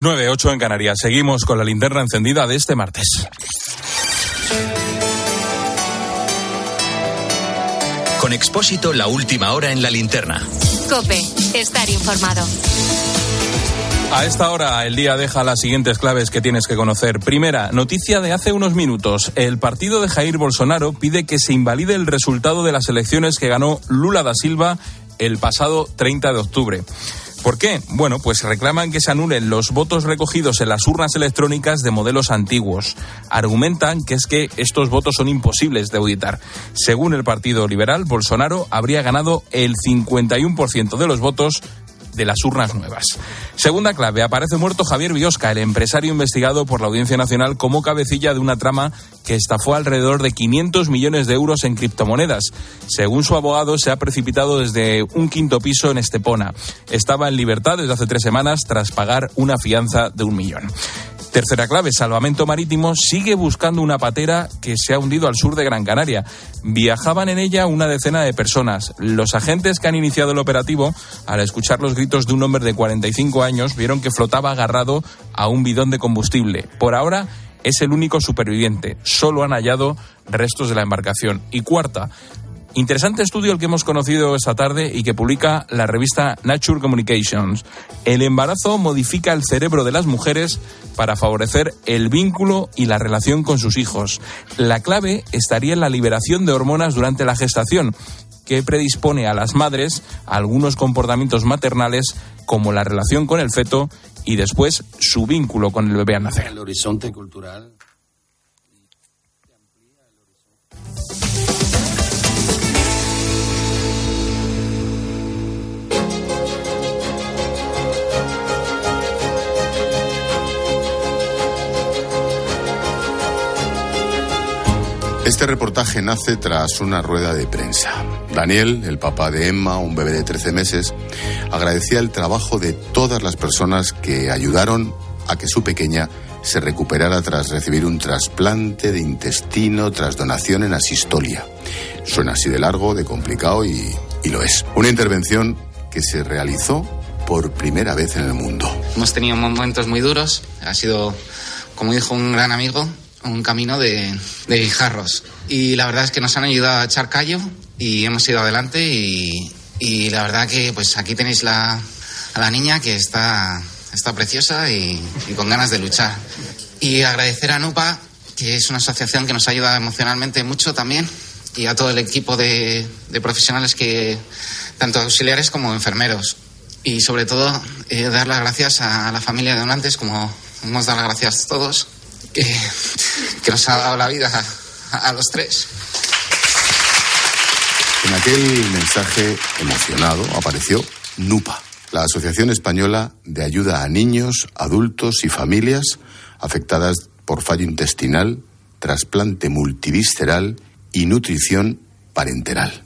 9-8 en Canarias. Seguimos con la linterna encendida de este martes. Con Expósito, la última hora en la linterna. Cope, estar informado. A esta hora el día deja las siguientes claves que tienes que conocer. Primera, noticia de hace unos minutos. El partido de Jair Bolsonaro pide que se invalide el resultado de las elecciones que ganó Lula da Silva el pasado 30 de octubre. ¿Por qué? Bueno, pues reclaman que se anulen los votos recogidos en las urnas electrónicas de modelos antiguos. Argumentan que es que estos votos son imposibles de auditar. Según el Partido Liberal, Bolsonaro habría ganado el 51% de los votos de las urnas nuevas. Segunda clave, aparece muerto Javier Biosca, el empresario investigado por la Audiencia Nacional como cabecilla de una trama que estafó alrededor de 500 millones de euros en criptomonedas. Según su abogado, se ha precipitado desde un quinto piso en Estepona. Estaba en libertad desde hace tres semanas tras pagar una fianza de un millón. Tercera clave, Salvamento Marítimo sigue buscando una patera que se ha hundido al sur de Gran Canaria. Viajaban en ella una decena de personas. Los agentes que han iniciado el operativo, al escuchar los gritos de un hombre de 45 años, vieron que flotaba agarrado a un bidón de combustible. Por ahora es el único superviviente. Solo han hallado restos de la embarcación. Y cuarta, Interesante estudio el que hemos conocido esta tarde y que publica la revista Nature Communications. El embarazo modifica el cerebro de las mujeres para favorecer el vínculo y la relación con sus hijos. La clave estaría en la liberación de hormonas durante la gestación, que predispone a las madres a algunos comportamientos maternales como la relación con el feto y después su vínculo con el bebé al nacer. El horizonte cultural Este reportaje nace tras una rueda de prensa. Daniel, el papá de Emma, un bebé de 13 meses, agradecía el trabajo de todas las personas que ayudaron a que su pequeña se recuperara tras recibir un trasplante de intestino tras donación en asistolia. Suena así de largo, de complicado y, y lo es. Una intervención que se realizó por primera vez en el mundo. Hemos tenido momentos muy duros, ha sido, como dijo un gran amigo, un camino de, de guijarros. Y la verdad es que nos han ayudado a echar callo y hemos ido adelante y, y la verdad que pues aquí tenéis la, a la niña que está, está preciosa y, con ganas de luchar. Y agradecer a NUPA, que es una asociación que nos ayuda emocionalmente mucho también, y a todo el equipo de, de profesionales que, tanto auxiliares como enfermeros. Y sobre todo, eh, dar las gracias a la familia de donantes, como hemos dado las gracias a todos que, que nos ha dado la vida a, a, los tres. En aquel mensaje emocionado apareció NUPA, la Asociación Española de Ayuda a Niños, Adultos y Familias afectadas por fallo intestinal, trasplante multivisceral y nutrición parenteral.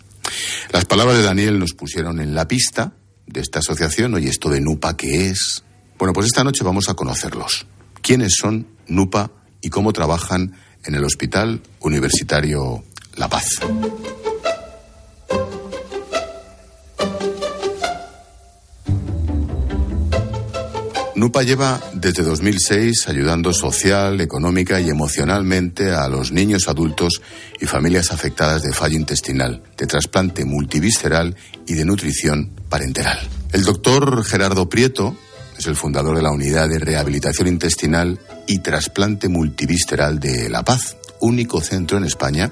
Las palabras de Daniel nos pusieron en la pista de esta asociación. Oye, ¿esto de NUPA qué es? Bueno, pues esta noche vamos a conocerlos. ¿Quiénes son NUPA y cómo trabajan en el Hospital Universitario La Paz. NUPA lleva desde 2006 ayudando social, económica y emocionalmente a los niños, adultos y familias afectadas de fallo intestinal, de trasplante multivisceral y de nutrición parenteral. El doctor Gerardo Prieto es el fundador de la Unidad de Rehabilitación Intestinal y Trasplante Multivisceral de La Paz, único centro en España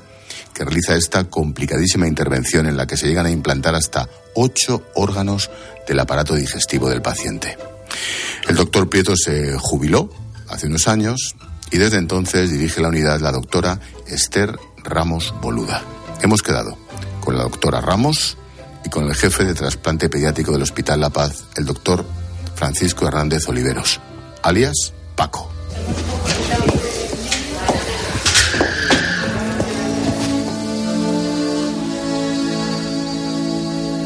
que realiza esta complicadísima intervención en la que se llegan a implantar hasta ocho órganos del aparato digestivo del paciente. El doctor Prieto se jubiló hace unos años y desde entonces dirige la unidad la doctora Esther Ramos Boluda. Hemos quedado con la doctora Ramos y con el jefe de trasplante pediátrico del Hospital La Paz, el doctor Francisco Hernández Oliveros, alias Paco.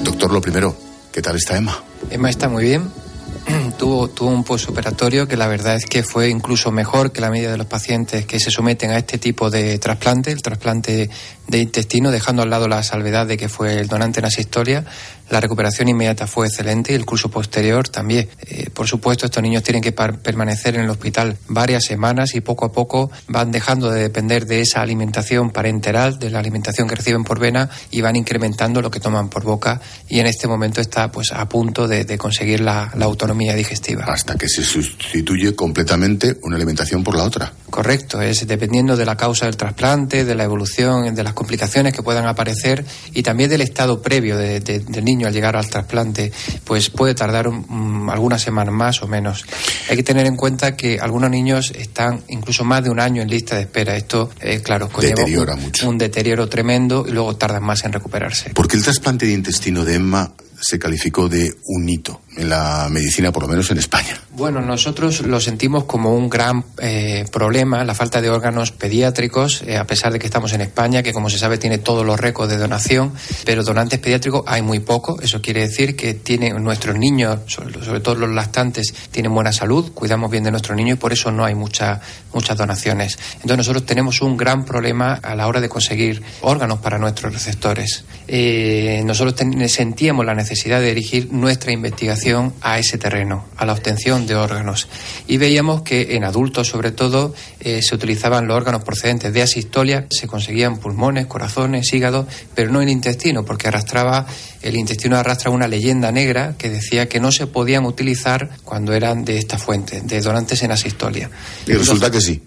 Doctor, lo primero, ¿qué tal está Emma? Emma está muy bien. tuvo, tuvo un postoperatorio que la verdad es que fue incluso mejor que la media de los pacientes que se someten a este tipo de trasplante, el trasplante de intestino, dejando al lado la salvedad de que fue el donante en asistolia. La recuperación inmediata fue excelente y el curso posterior también. Eh, por supuesto, estos niños tienen que permanecer en el hospital varias semanas y poco a poco van dejando de depender de esa alimentación parenteral, de la alimentación que reciben por vena y van incrementando lo que toman por boca y en este momento está pues a punto de, conseguir la, la, autonomía digestiva. Hasta que se sustituye completamente una alimentación por la otra. Correcto, es dependiendo de la causa del trasplante, de la evolución, de las complicaciones que puedan aparecer y también del estado previo del niño al llegar al trasplante, pues puede tardar algunas semanas más o menos. Hay que tener en cuenta que algunos niños están incluso más de un año en lista de espera. Esto, eh, claro, deteriora mucho. un deterioro tremendo y luego tardan más en recuperarse. Porque el trasplante de intestino de Emma se calificó de un hito en la medicina, por lo menos en España. Bueno, nosotros lo sentimos como un gran eh, problema, la falta de órganos pediátricos, eh, a pesar de que estamos en España, que como se sabe tiene todos los récords de donación, pero donantes pediátricos hay muy poco. Eso quiere decir que tiene, nuestros niños, sobre, todo los lactantes, tienen buena salud, cuidamos bien de nuestros niños y por eso no hay mucha, muchas donaciones. Entonces nosotros tenemos un gran problema a la hora de conseguir órganos para nuestros receptores. Eh, nosotros sentíamos la necesidad de dirigir nuestra investigación a ese terreno, a la obtención de órganos. Y veíamos que en adultos, sobre todo, eh, se utilizaban los órganos procedentes de asistolia, se conseguían pulmones, corazones, hígado, pero no el intestino, porque arrastraba, el intestino arrastra una leyenda negra que decía que no se podían utilizar cuando eran de esta fuente, de donantes en asistolia. Y resulta que sí.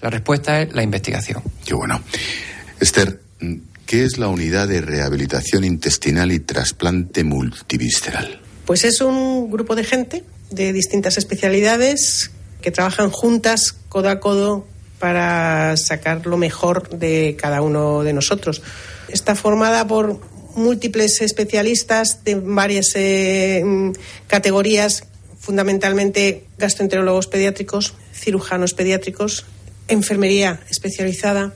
La respuesta es la investigación. Qué bueno. Esther, ¿qué es la unidad de rehabilitación intestinal y trasplante multivisceral? Pues es un grupo de gente de distintas especialidades que trabajan juntas, codo a codo, para sacar lo mejor de cada uno de nosotros. Está formada por múltiples especialistas de varias eh, categorías, fundamentalmente gastroenterólogos pediátricos, cirujanos pediátricos, enfermería especializada,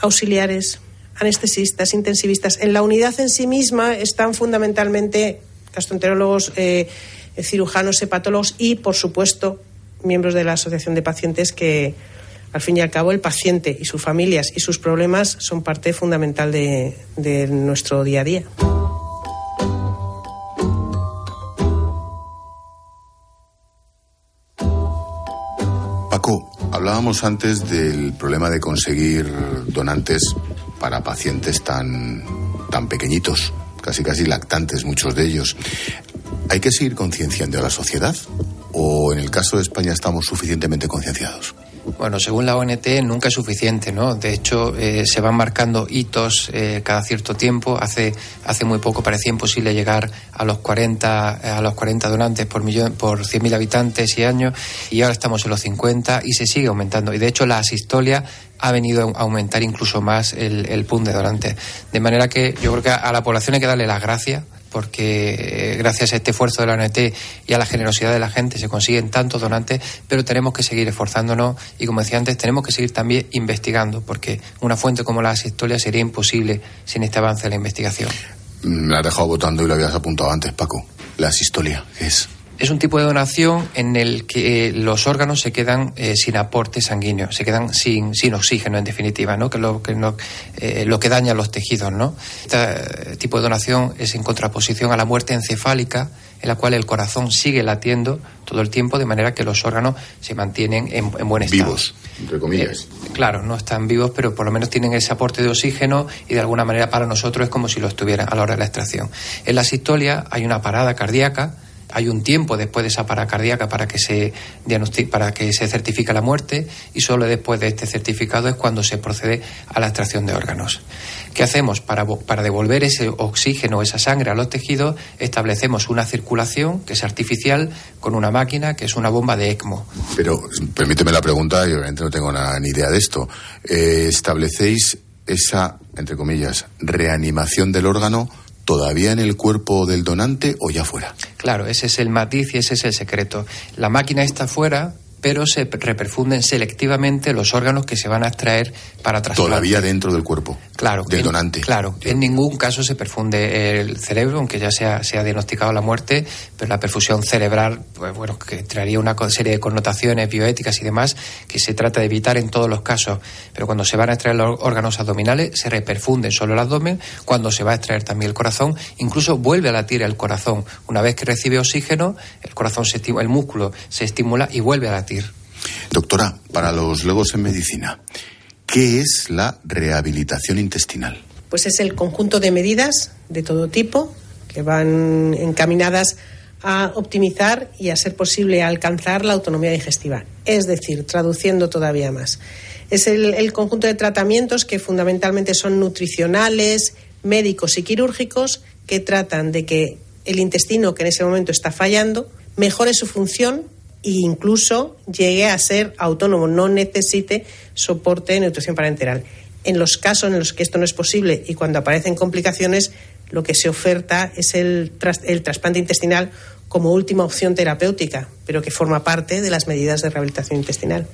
auxiliares, anestesistas, intensivistas. En la unidad en sí misma están fundamentalmente gastroenterólogos, eh, cirujanos, hepatólogos y, por supuesto, miembros de la Asociación de Pacientes que, al fin y al cabo, el paciente y sus familias y sus problemas son parte fundamental de, de nuestro día a día. Paco, hablábamos antes del problema de conseguir donantes para pacientes tan, tan pequeñitos casi casi lactantes muchos de ellos. ¿Hay que seguir concienciando a la sociedad? ¿O en el caso de España estamos suficientemente concienciados? Bueno, según la ONT nunca es suficiente, ¿no? De hecho, eh, se van marcando hitos eh, cada cierto tiempo. Hace, hace muy poco parecía imposible llegar a los 40, a los 40 donantes por, millón, por 100.000 habitantes y años y ahora estamos en los 50 y se sigue aumentando. Y de hecho, la asistolia ha venido a aumentar incluso más el, el PUN de donantes. De manera que yo creo que a la población hay que darle las gracias porque eh, gracias a este esfuerzo de la ONT y a la generosidad de la gente se consiguen tantos donantes, pero tenemos que seguir esforzándonos y, como decía antes, tenemos que seguir también investigando, porque una fuente como la asistolia sería imposible sin este avance de la investigación. Me has dejado votando y lo habías apuntado antes, Paco. La asistolia es es un tipo de donación en el que eh, los órganos se quedan eh, sin aporte sanguíneo, se quedan sin, sin oxígeno en definitiva, ¿no? que, lo, que eh, lo que daña los tejidos. ¿no? Este tipo de donación es en contraposición a la muerte encefálica, en la cual el corazón sigue latiendo todo el tiempo, de manera que los órganos se mantienen en, buen estado. Vivos, entre comillas. claro, no están vivos, pero por lo menos tienen ese aporte de oxígeno y de alguna manera para nosotros es como si lo estuvieran a la hora de la extracción. En la sistolia hay una parada cardíaca hay un tiempo después de esa parada cardíaca para que se para que se certifique la muerte y solo después de este certificado es cuando se procede a la extracción de órganos. ¿Qué hacemos? Para, para devolver ese oxígeno, esa sangre a los tejidos, establecemos una circulación que es artificial con una máquina que es una bomba de ECMO. Pero permíteme la pregunta, yo obviamente no tengo ni idea de esto. Eh, ¿Establecéis esa, entre comillas, reanimación del órgano? todavía en el cuerpo del donante o ya fuera. Claro, ese es el matiz y ese es el secreto. La máquina está fuera, pero se reperfunden selectivamente los órganos que se van a extraer para trasplante. Todavía dentro del cuerpo. Claro. Del donante. Claro. En ningún caso se perfunde el cerebro, aunque ya se ha, se ha diagnosticado la muerte, pero la perfusión cerebral, pues bueno, que traería una serie de connotaciones bioéticas y demás que se trata de evitar en todos los casos. Pero cuando se van a extraer los órganos abdominales, se reperfunden solo el abdomen. Cuando se va a extraer también el corazón, incluso vuelve a latir el corazón. Una vez que recibe oxígeno, el corazón se estimula, el músculo se estimula y vuelve a latir. Doctora, para los legos en medicina, ¿qué es la rehabilitación intestinal? Pues es el conjunto de medidas de todo tipo que van encaminadas a optimizar y a ser posible alcanzar la autonomía digestiva. Es decir, traduciendo todavía más. Es el, conjunto de tratamientos que fundamentalmente son nutricionales, médicos y quirúrgicos que tratan de que el intestino que en ese momento está fallando mejore su función e incluso llegue a ser autónomo, no necesite soporte de nutrición parenteral. En los casos en los que esto no es posible y cuando aparecen complicaciones, lo que se oferta es el, tras, el trasplante intestinal como última opción terapéutica, pero que forma parte de las medidas de rehabilitación intestinal.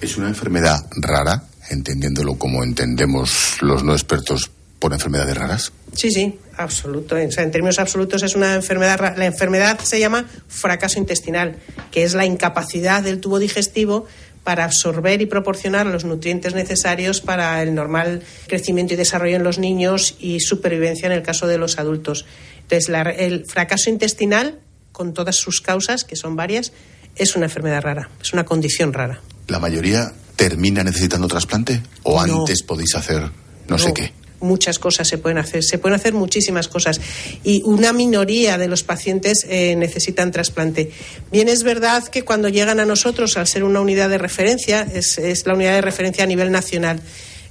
¿Es una enfermedad rara, entendiéndolo como entendemos los no expertos por enfermedades raras? Sí, sí, absoluto. O sea, en términos absolutos es una enfermedad. La enfermedad se llama fracaso intestinal, que es la incapacidad del tubo digestivo para absorber y proporcionar los nutrientes necesarios para el normal crecimiento y desarrollo en los niños y supervivencia en el caso de los adultos. Entonces, la, el fracaso intestinal, con todas sus causas, que son varias, es una enfermedad rara, es una condición rara. ¿La mayoría termina necesitando trasplante? ¿O no. antes podéis hacer no, no sé qué? Muchas cosas se pueden hacer, se pueden hacer muchísimas cosas y una minoría de los pacientes eh, necesitan trasplante. Bien es verdad que cuando llegan a nosotros, al ser una unidad de referencia, es, es la unidad de referencia a nivel nacional.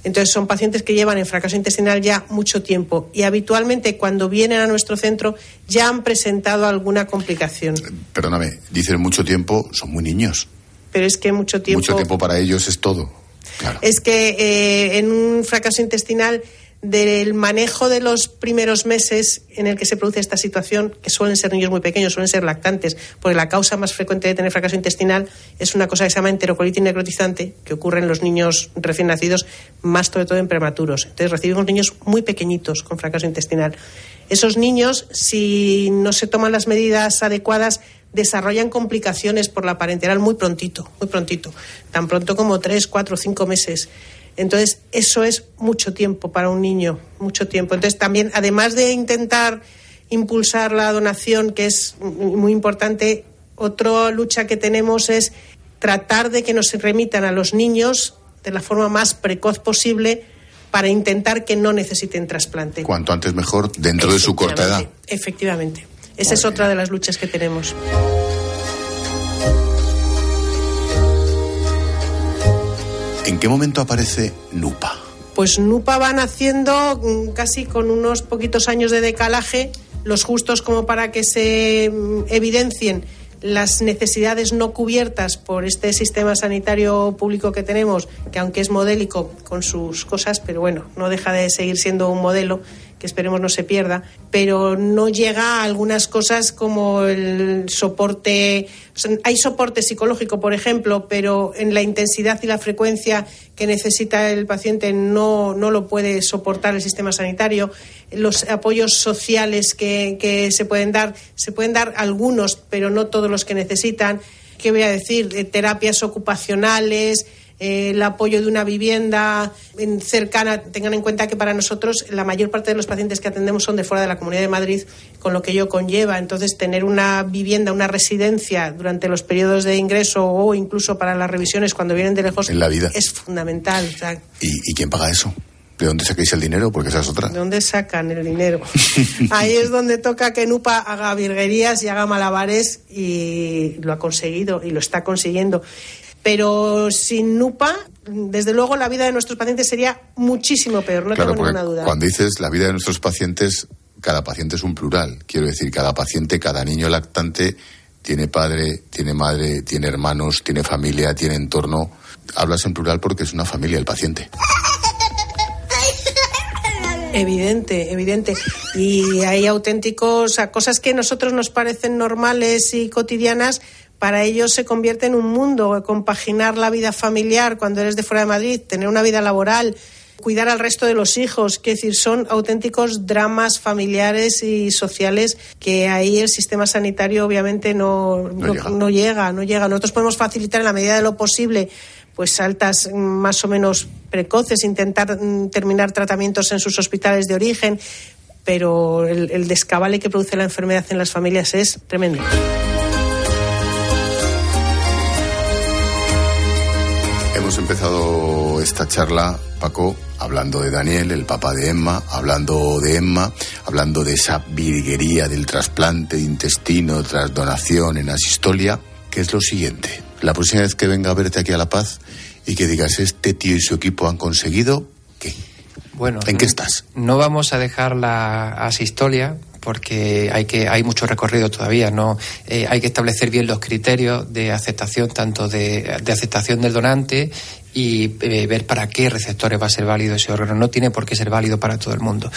Entonces son pacientes que llevan en fracaso intestinal ya mucho tiempo y habitualmente cuando vienen a nuestro centro ya han presentado alguna complicación. Perdóname, dicen mucho tiempo, son muy niños. Pero es que mucho tiempo. Mucho tiempo para ellos es todo. Claro. Es que eh, en un fracaso intestinal del manejo de los primeros meses en el que se produce esta situación, que suelen ser niños muy pequeños, suelen ser lactantes, porque la causa más frecuente de tener fracaso intestinal es una cosa que se llama enterocolitis necrotizante, que ocurre en los niños recién nacidos, más sobre todo en prematuros. Entonces recibimos niños muy pequeñitos con fracaso intestinal. Esos niños, si no se toman las medidas adecuadas, desarrollan complicaciones por la parenteral muy prontito, muy prontito, tan pronto como tres, cuatro, cinco meses. Entonces, eso es mucho tiempo para un niño, mucho tiempo. Entonces, también, además de intentar impulsar la donación, que es muy importante, otra lucha que tenemos es tratar de que nos remitan a los niños de la forma más precoz posible para intentar que no necesiten trasplante. Cuanto antes mejor, dentro de su corta edad. Efectivamente. Esa es otra de las luchas que tenemos. ¿En qué momento aparece NUPA? Pues NUPA va naciendo casi con unos poquitos años de decalaje, los justos como para que se evidencien las necesidades no cubiertas por este sistema sanitario público que tenemos, que aunque es modélico con sus cosas, pero bueno, no deja de seguir siendo un modelo que esperemos no se pierda, pero no llega a algunas cosas como el soporte. O sea, hay soporte psicológico, por ejemplo, pero en la intensidad y la frecuencia que necesita el paciente no, no lo puede soportar el sistema sanitario. Los apoyos sociales que, que se pueden dar, se pueden dar algunos, pero no todos los que necesitan. ¿Qué voy a decir? Terapias ocupacionales, el apoyo de una vivienda cercana. Tengan en cuenta que para nosotros la mayor parte de los pacientes que atendemos son de fuera de la Comunidad de Madrid, con lo que ello conlleva. Entonces, tener una vivienda, una residencia durante los periodos de ingreso o incluso para las revisiones cuando vienen de lejos en la vida. es fundamental. O sea, ¿Y, ¿Y quién paga eso? ¿De dónde sacáis el dinero? Porque esa es otra. ¿De dónde sacan el dinero? Ahí es donde toca que Nupa haga virguerías y haga malabares y lo ha conseguido y lo está consiguiendo. Pero sin NUPA, desde luego la vida de nuestros pacientes sería muchísimo peor, no claro, tengo ninguna duda. Cuando dices la vida de nuestros pacientes, cada paciente es un plural. Quiero decir, cada paciente, cada niño lactante tiene padre, tiene madre, tiene hermanos, tiene familia, tiene entorno. Hablas en plural porque es una familia el paciente. Evidente, evidente. Y hay auténticos, o sea, cosas que a nosotros nos parecen normales y cotidianas, para ellos se convierte en un mundo, compaginar la vida familiar cuando eres de fuera de Madrid, tener una vida laboral, cuidar al resto de los hijos, que decir, son auténticos dramas familiares y sociales que ahí el sistema sanitario obviamente no, no, llega. no llega, Nosotros podemos facilitar en la medida de lo posible pues altas más o menos precoces, intentar mm, terminar tratamientos en sus hospitales de origen, pero el, el descabale que produce la enfermedad en las familias es tremendo. Hemos empezado esta charla, Paco, hablando de Daniel, el papá de Emma, hablando de Emma, hablando de esa virguería del trasplante de intestino tras donación en Asistolia, que es lo siguiente. La próxima vez que venga a verte aquí a La Paz y que digas, este tío y su equipo han conseguido, ¿qué? Bueno, ¿en qué estás? No vamos a dejar la asistolia porque hay que hay mucho recorrido todavía no eh, hay que establecer bien los criterios de aceptación tanto de, de aceptación del donante y eh, ver para qué receptores va a ser válido ese órgano. No tiene por qué ser válido para todo el mundo.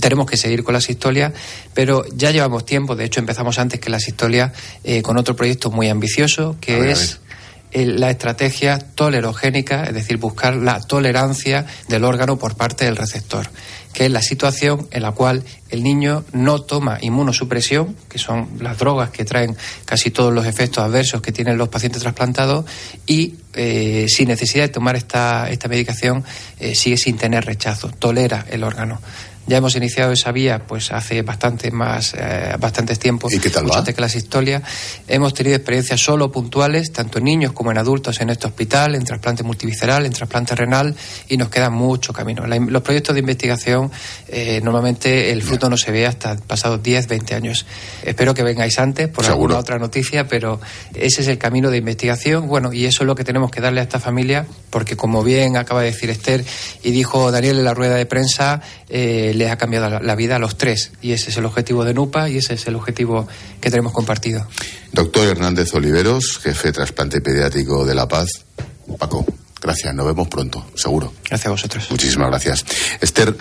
Tenemos que seguir con las historias, pero ya llevamos tiempo, de hecho empezamos antes que las historias eh, con otro proyecto muy ambicioso que es la estrategia tolerogénica, es decir, buscar la tolerancia del órgano por parte del receptor que es la situación en la cual el niño no toma inmunosupresión, que son las drogas que traen casi todos los efectos adversos que tienen los pacientes trasplantados, y eh, sin necesidad de tomar esta, esta medicación eh, sigue sin tener rechazo, tolera el órgano. Ya hemos iniciado esa vía pues hace bastante más, eh, bastantes tiempos. ¿Y qué tal mucho antes que las historias. Hemos tenido experiencias solo puntuales, tanto en niños como en adultos en este hospital, en trasplante multivisceral, en trasplante renal, y nos queda mucho camino. los proyectos de investigación, eh, normalmente el fruto no se ve hasta pasados 10, 20 años. Espero que vengáis antes por alguna otra noticia, pero ese es el camino de investigación. Bueno, y eso es lo que tenemos que darle a esta familia, porque como bien acaba de decir Esther y dijo Daniel en la rueda de prensa, eh, les ha cambiado la, vida a los tres. Y ese es el objetivo de NUPA y ese es el objetivo que tenemos compartido. Doctor Hernández Oliveros, jefe de trasplante pediátrico de La Paz. Paco, gracias, nos vemos pronto, seguro. Gracias a vosotros. Muchísimas gracias. Esther,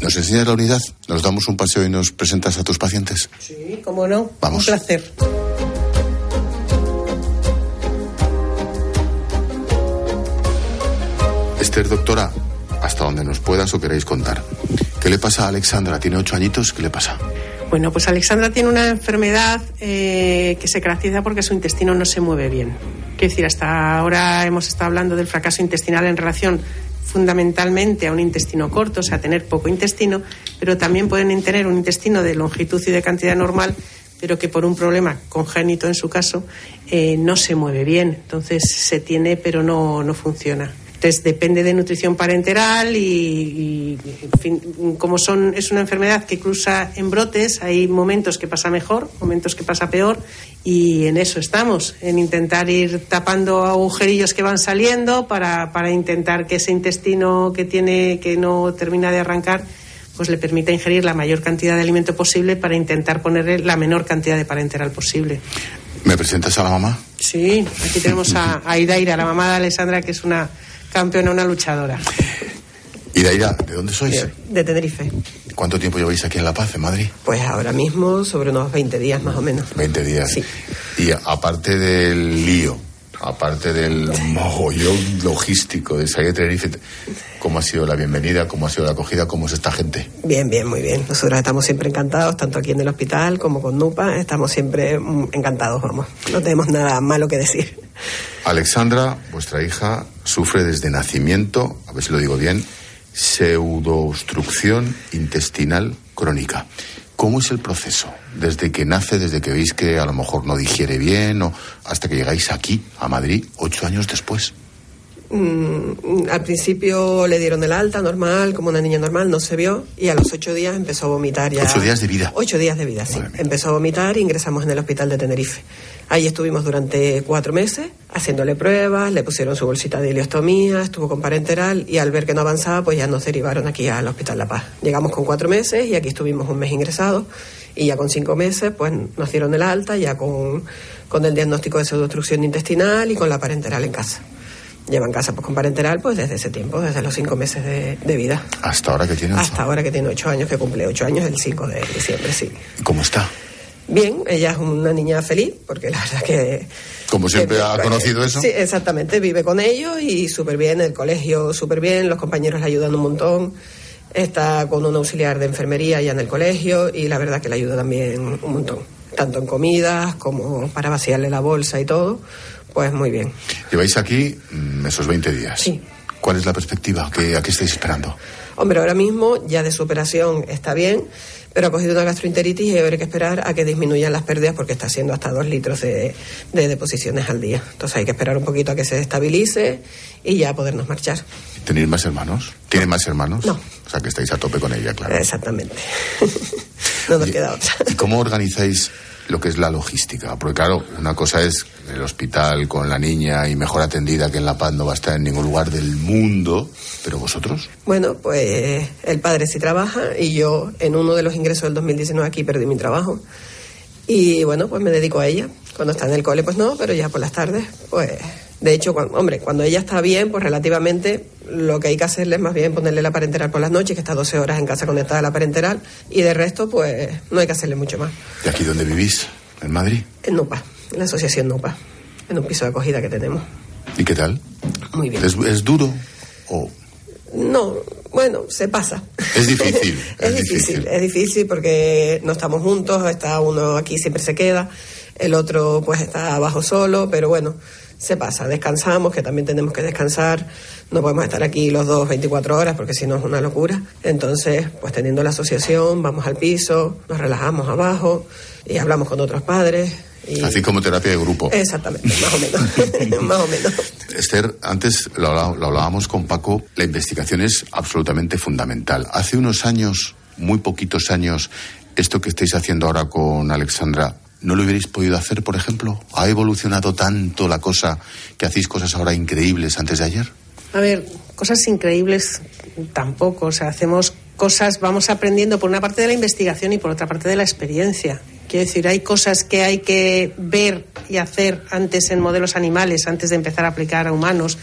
¿nos enseñas la unidad? ¿Nos damos un paseo y nos presentas a tus pacientes? Sí, cómo no. Vamos. Un placer. Esther, doctora, hasta donde nos puedas o queréis contar. ¿Qué le pasa a Alexandra? Tiene ocho añitos, ¿qué le pasa? Bueno, pues Alexandra tiene una enfermedad eh, que se caracteriza porque su intestino no se mueve bien. Quiero decir, hasta ahora hemos estado hablando del fracaso intestinal en relación fundamentalmente a un intestino corto, o sea, tener poco intestino, pero también pueden tener un intestino de longitud y de cantidad normal, pero que por un problema congénito en su caso eh, no se mueve bien. Entonces se tiene, pero no, no funciona. Entonces depende de nutrición parenteral y, como son es una enfermedad que cruza en brotes, hay momentos que pasa mejor, momentos que pasa peor y en eso estamos, en intentar ir tapando agujerillos que van saliendo para, para intentar que ese intestino que tiene que no termina de arrancar pues le permita ingerir la mayor cantidad de alimento posible para intentar ponerle la menor cantidad de parenteral posible. ¿Me presentas a la mamá? Sí, aquí tenemos a, a Idaira, la mamá de Alessandra, que es una campeona, una luchadora. ¿Y de ¿De dónde sois? De, Tenerife. ¿Cuánto tiempo lleváis aquí en La Paz, en Madrid? Pues ahora mismo sobre unos 20 días más o menos. 20 días. Sí. Y aparte del lío, aparte del mogollón logístico de salir de Tenerife, ¿cómo ha sido la bienvenida? ¿Cómo ha sido la acogida? ¿Cómo es esta gente? Bien, bien, muy bien. Nosotros estamos siempre encantados, tanto aquí en el hospital como con NUPA. Estamos siempre mm, encantados, vamos. No tenemos nada malo que decir. Alexandra, vuestra hija, sufre desde nacimiento, a ver si lo digo bien, pseudoobstrucción intestinal crónica. ¿Cómo es el proceso? Desde que nace, desde que veis que a lo mejor no digiere bien, o hasta que llegáis aquí, a Madrid, ocho años después. Mm, al principio le dieron el alta normal, como una niña normal, no se vio y a los ocho días empezó a vomitar ya. ¿Ocho días de vida? Ocho días de vida, sí. Empezó a vomitar e ingresamos en el hospital de Tenerife. Ahí estuvimos durante cuatro meses haciéndole pruebas, le pusieron su bolsita de ileostomía, estuvo con parenteral y al ver que no avanzaba, pues ya nos derivaron aquí al Hospital La Paz. Llegamos con cuatro meses y aquí estuvimos un mes ingresados y ya con cinco meses, pues nos dieron el alta, ya con, con el diagnóstico de pseudoobstrucción intestinal y con la parenteral en casa lleva en casa pues, con parenteral pues desde ese tiempo, desde los cinco meses de, vida. ¿Hasta ahora que tiene Hasta ahora que tiene ocho años, que cumple ocho años el 5 de diciembre, sí. ¿Cómo está? Bien, ella es una niña feliz, porque la verdad que... Como siempre que- ha conocido eso. Sí, exactamente, vive con ellos y súper bien, el colegio súper bien, los compañeros le ayudan un montón, está con un auxiliar de enfermería ya en el colegio y la verdad que le ayuda también un montón, tanto en comidas como para vaciarle la bolsa y todo, pues muy bien. Lleváis aquí mm, esos 20 días. Sí. ¿Cuál es la perspectiva? ¿Qué, ¿A qué estáis esperando? Hombre, ahora mismo ya de superación está bien, pero ha cogido una gastroenteritis y habrá que esperar a que disminuyan las pérdidas porque está haciendo hasta dos litros de, de deposiciones al día. Entonces hay que esperar un poquito a que se estabilice y ya podernos marchar. ¿Tenéis más hermanos? ¿Tienen más hermanos? No. O sea, que estáis a tope con ella, claro. Exactamente. no nos Oye, queda otra. ¿Y cómo organizáis lo que es la logística? Porque claro, una cosa es el hospital con la niña y mejor atendida que en La Paz no va a estar en ningún lugar del mundo, pero vosotros. Bueno, pues el padre sí trabaja y yo en uno de los ingresos del 2019 aquí perdí mi trabajo. Y bueno, pues me dedico a ella. Cuando está en el cole, pues no, pero ya por las tardes, pues... De hecho, cuando, hombre, cuando ella está bien, pues relativamente lo que hay que hacerle es más bien ponerle la parenteral por las noches, que está 12 horas en casa conectada a la parenteral, y de resto, pues no hay que hacerle mucho más. ¿De aquí donde vivís? ¿En Madrid? En NUPA, en la asociación NUPA, en un piso de acogida que tenemos. ¿Y qué tal? Muy bien. ¿Es, es duro o No, bueno, se pasa. Es difícil, es, es difícil, difícil. es difícil porque no estamos juntos, está uno aquí siempre se queda, el otro pues está abajo solo, pero bueno, se pasa, descansamos, que también tenemos que descansar, no podemos estar aquí los dos 24 horas porque si no es una locura. Entonces, pues teniendo la asociación, vamos al piso, nos relajamos abajo y hablamos con otros padres. Y... así como terapia de grupo? Exactamente, más o menos, más o menos. Esther, antes lo, lo hablábamos con Paco, la investigación es absolutamente fundamental. Hace unos años, muy poquitos años, esto que estáis haciendo ahora con Alexandra, ¿no lo hubierais podido hacer, por ejemplo? ¿Ha evolucionado tanto la cosa que hacéis cosas ahora increíbles antes de ayer? A ver, cosas increíbles tampoco. O sea, hacemos cosas, vamos aprendiendo por una parte de la investigación y por otra parte de la experiencia. Quiero decir, hay cosas que hay que ver y hacer antes en modelos animales, antes de empezar a aplicar a humanos.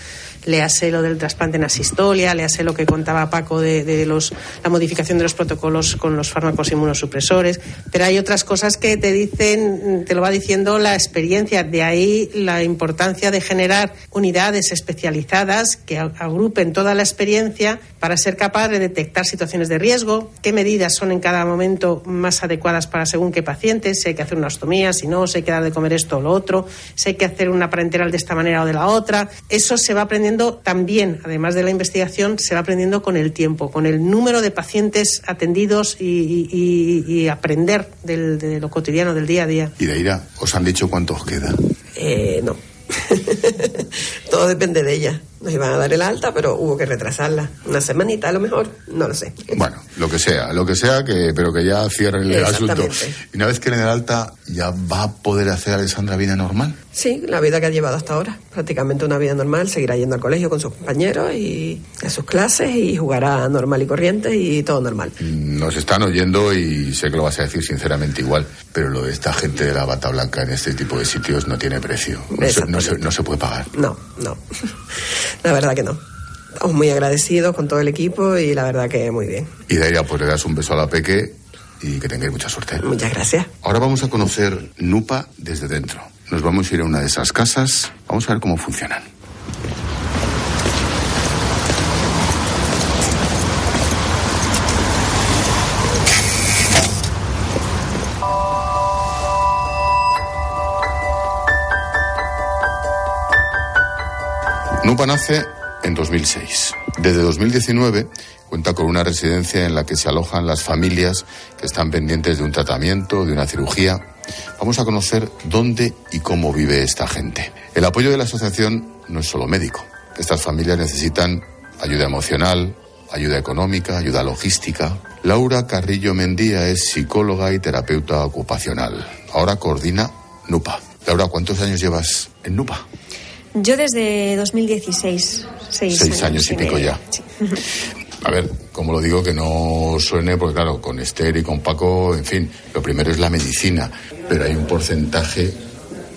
Le hace lo del trasplante en asistolia, le hace lo que contaba Paco de, los, la modificación de los protocolos con los fármacos inmunosupresores. Pero hay otras cosas que te dicen, te lo va diciendo la experiencia. De ahí la importancia de generar unidades especializadas que agrupen toda la experiencia para ser capaz de detectar situaciones de riesgo, qué medidas son en cada momento más adecuadas para según qué pacientes, si hay que hacer una ostomía, si no, si hay que dar de comer esto o lo otro, si hay que hacer una parenteral de esta manera o de la otra. Eso se va aprendiendo también, además de la investigación, se va aprendiendo con el tiempo, con el número de pacientes atendidos y, y- y- y aprender del- de lo cotidiano, del día a día. Y de ira, ¿os han dicho cuánto os queda? Eh, no. Todo depende de ella. Nos iban a dar el alta, pero hubo que retrasarla. Una semanita a lo mejor, no lo sé. Bueno, lo que sea, lo que sea, que, pero que ya cierren el asunto. Y una vez que en el alta, ¿ya va a poder hacer Alexandra vida normal? Sí, la vida que ha llevado hasta ahora. Prácticamente una vida normal. Seguirá yendo al colegio con sus compañeros y a sus clases y jugará normal y corriente y todo normal. Nos están oyendo y sé que lo vas a decir sinceramente igual, pero lo de esta gente de la bata blanca en este tipo de sitios no tiene precio. No se, no se- no se puede pagar. No, no. La verdad que no. Estamos muy agradecidos con todo el equipo y la verdad que muy bien. Y de ahí pues le das un beso a la peque y que tengáis mucha suerte. Muchas gracias. Ahora vamos a conocer Nupa desde dentro. Nos vamos a ir a una de esas casas. Vamos a ver cómo funcionan. Nupa nace en 2006. Desde 2019 cuenta con una residencia en la que se alojan las familias que están pendientes de un tratamiento, de una cirugía. Vamos a conocer dónde y cómo vive esta gente. El apoyo de la asociación no es solo médico. Estas familias necesitan ayuda emocional, ayuda económica, ayuda logística. Laura Carrillo Mendía es psicóloga y terapeuta ocupacional. Ahora coordina NUPA. Laura, ¿cuántos años llevas en NUPA? Yo desde 2016, seis, Seis años y pico ya. A ver, como lo digo, que no suene, porque claro, con Esther y con Paco, en fin, lo primero es la medicina, pero hay un porcentaje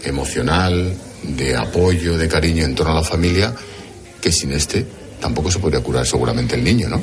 emocional, de apoyo, de cariño en torno a la familia, que sin este tampoco se podría curar seguramente el niño, ¿no?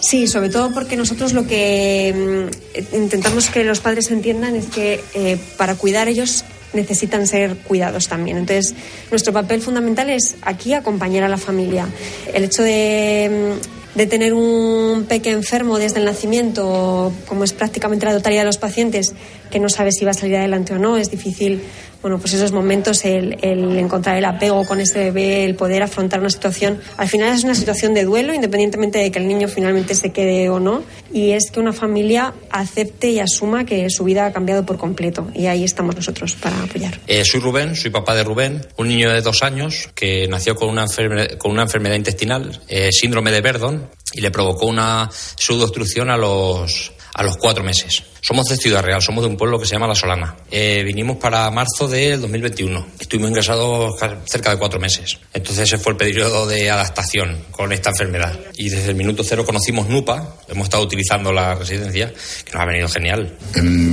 Sí, sobre todo porque nosotros lo que mm, intentamos que los padres entiendan es que eh, para cuidar ellos necesitan ser cuidados también. Entonces, nuestro papel fundamental es aquí acompañar a la familia. El hecho de, mm, de tener un pequeño enfermo desde el nacimiento, como es prácticamente la totalidad de los pacientes, que no sabe si va a salir adelante o no, es difícil bueno, pues esos momentos, el, encontrar el apego con ese bebé, el poder afrontar una situación, al final es una situación de duelo, independientemente de que el niño finalmente se quede o no, y es que una familia acepte y asuma que su vida ha cambiado por completo, y ahí estamos nosotros para apoyar. Eh, soy Rubén, soy papá de Rubén, un niño de dos años que nació con una, enferme, con una enfermedad intestinal, eh, síndrome de Verdon, y le provocó una pseudoobstrucción a los a los cuatro meses. Somos de Ciudad Real, somos de un pueblo que se llama La Solana. Eh, vinimos para marzo del 2021. Estuvimos ingresados cerca de cuatro meses. Entonces ese fue el periodo de adaptación con esta enfermedad. Y desde el minuto cero conocimos NUPA, hemos estado utilizando la residencia, que nos ha venido genial.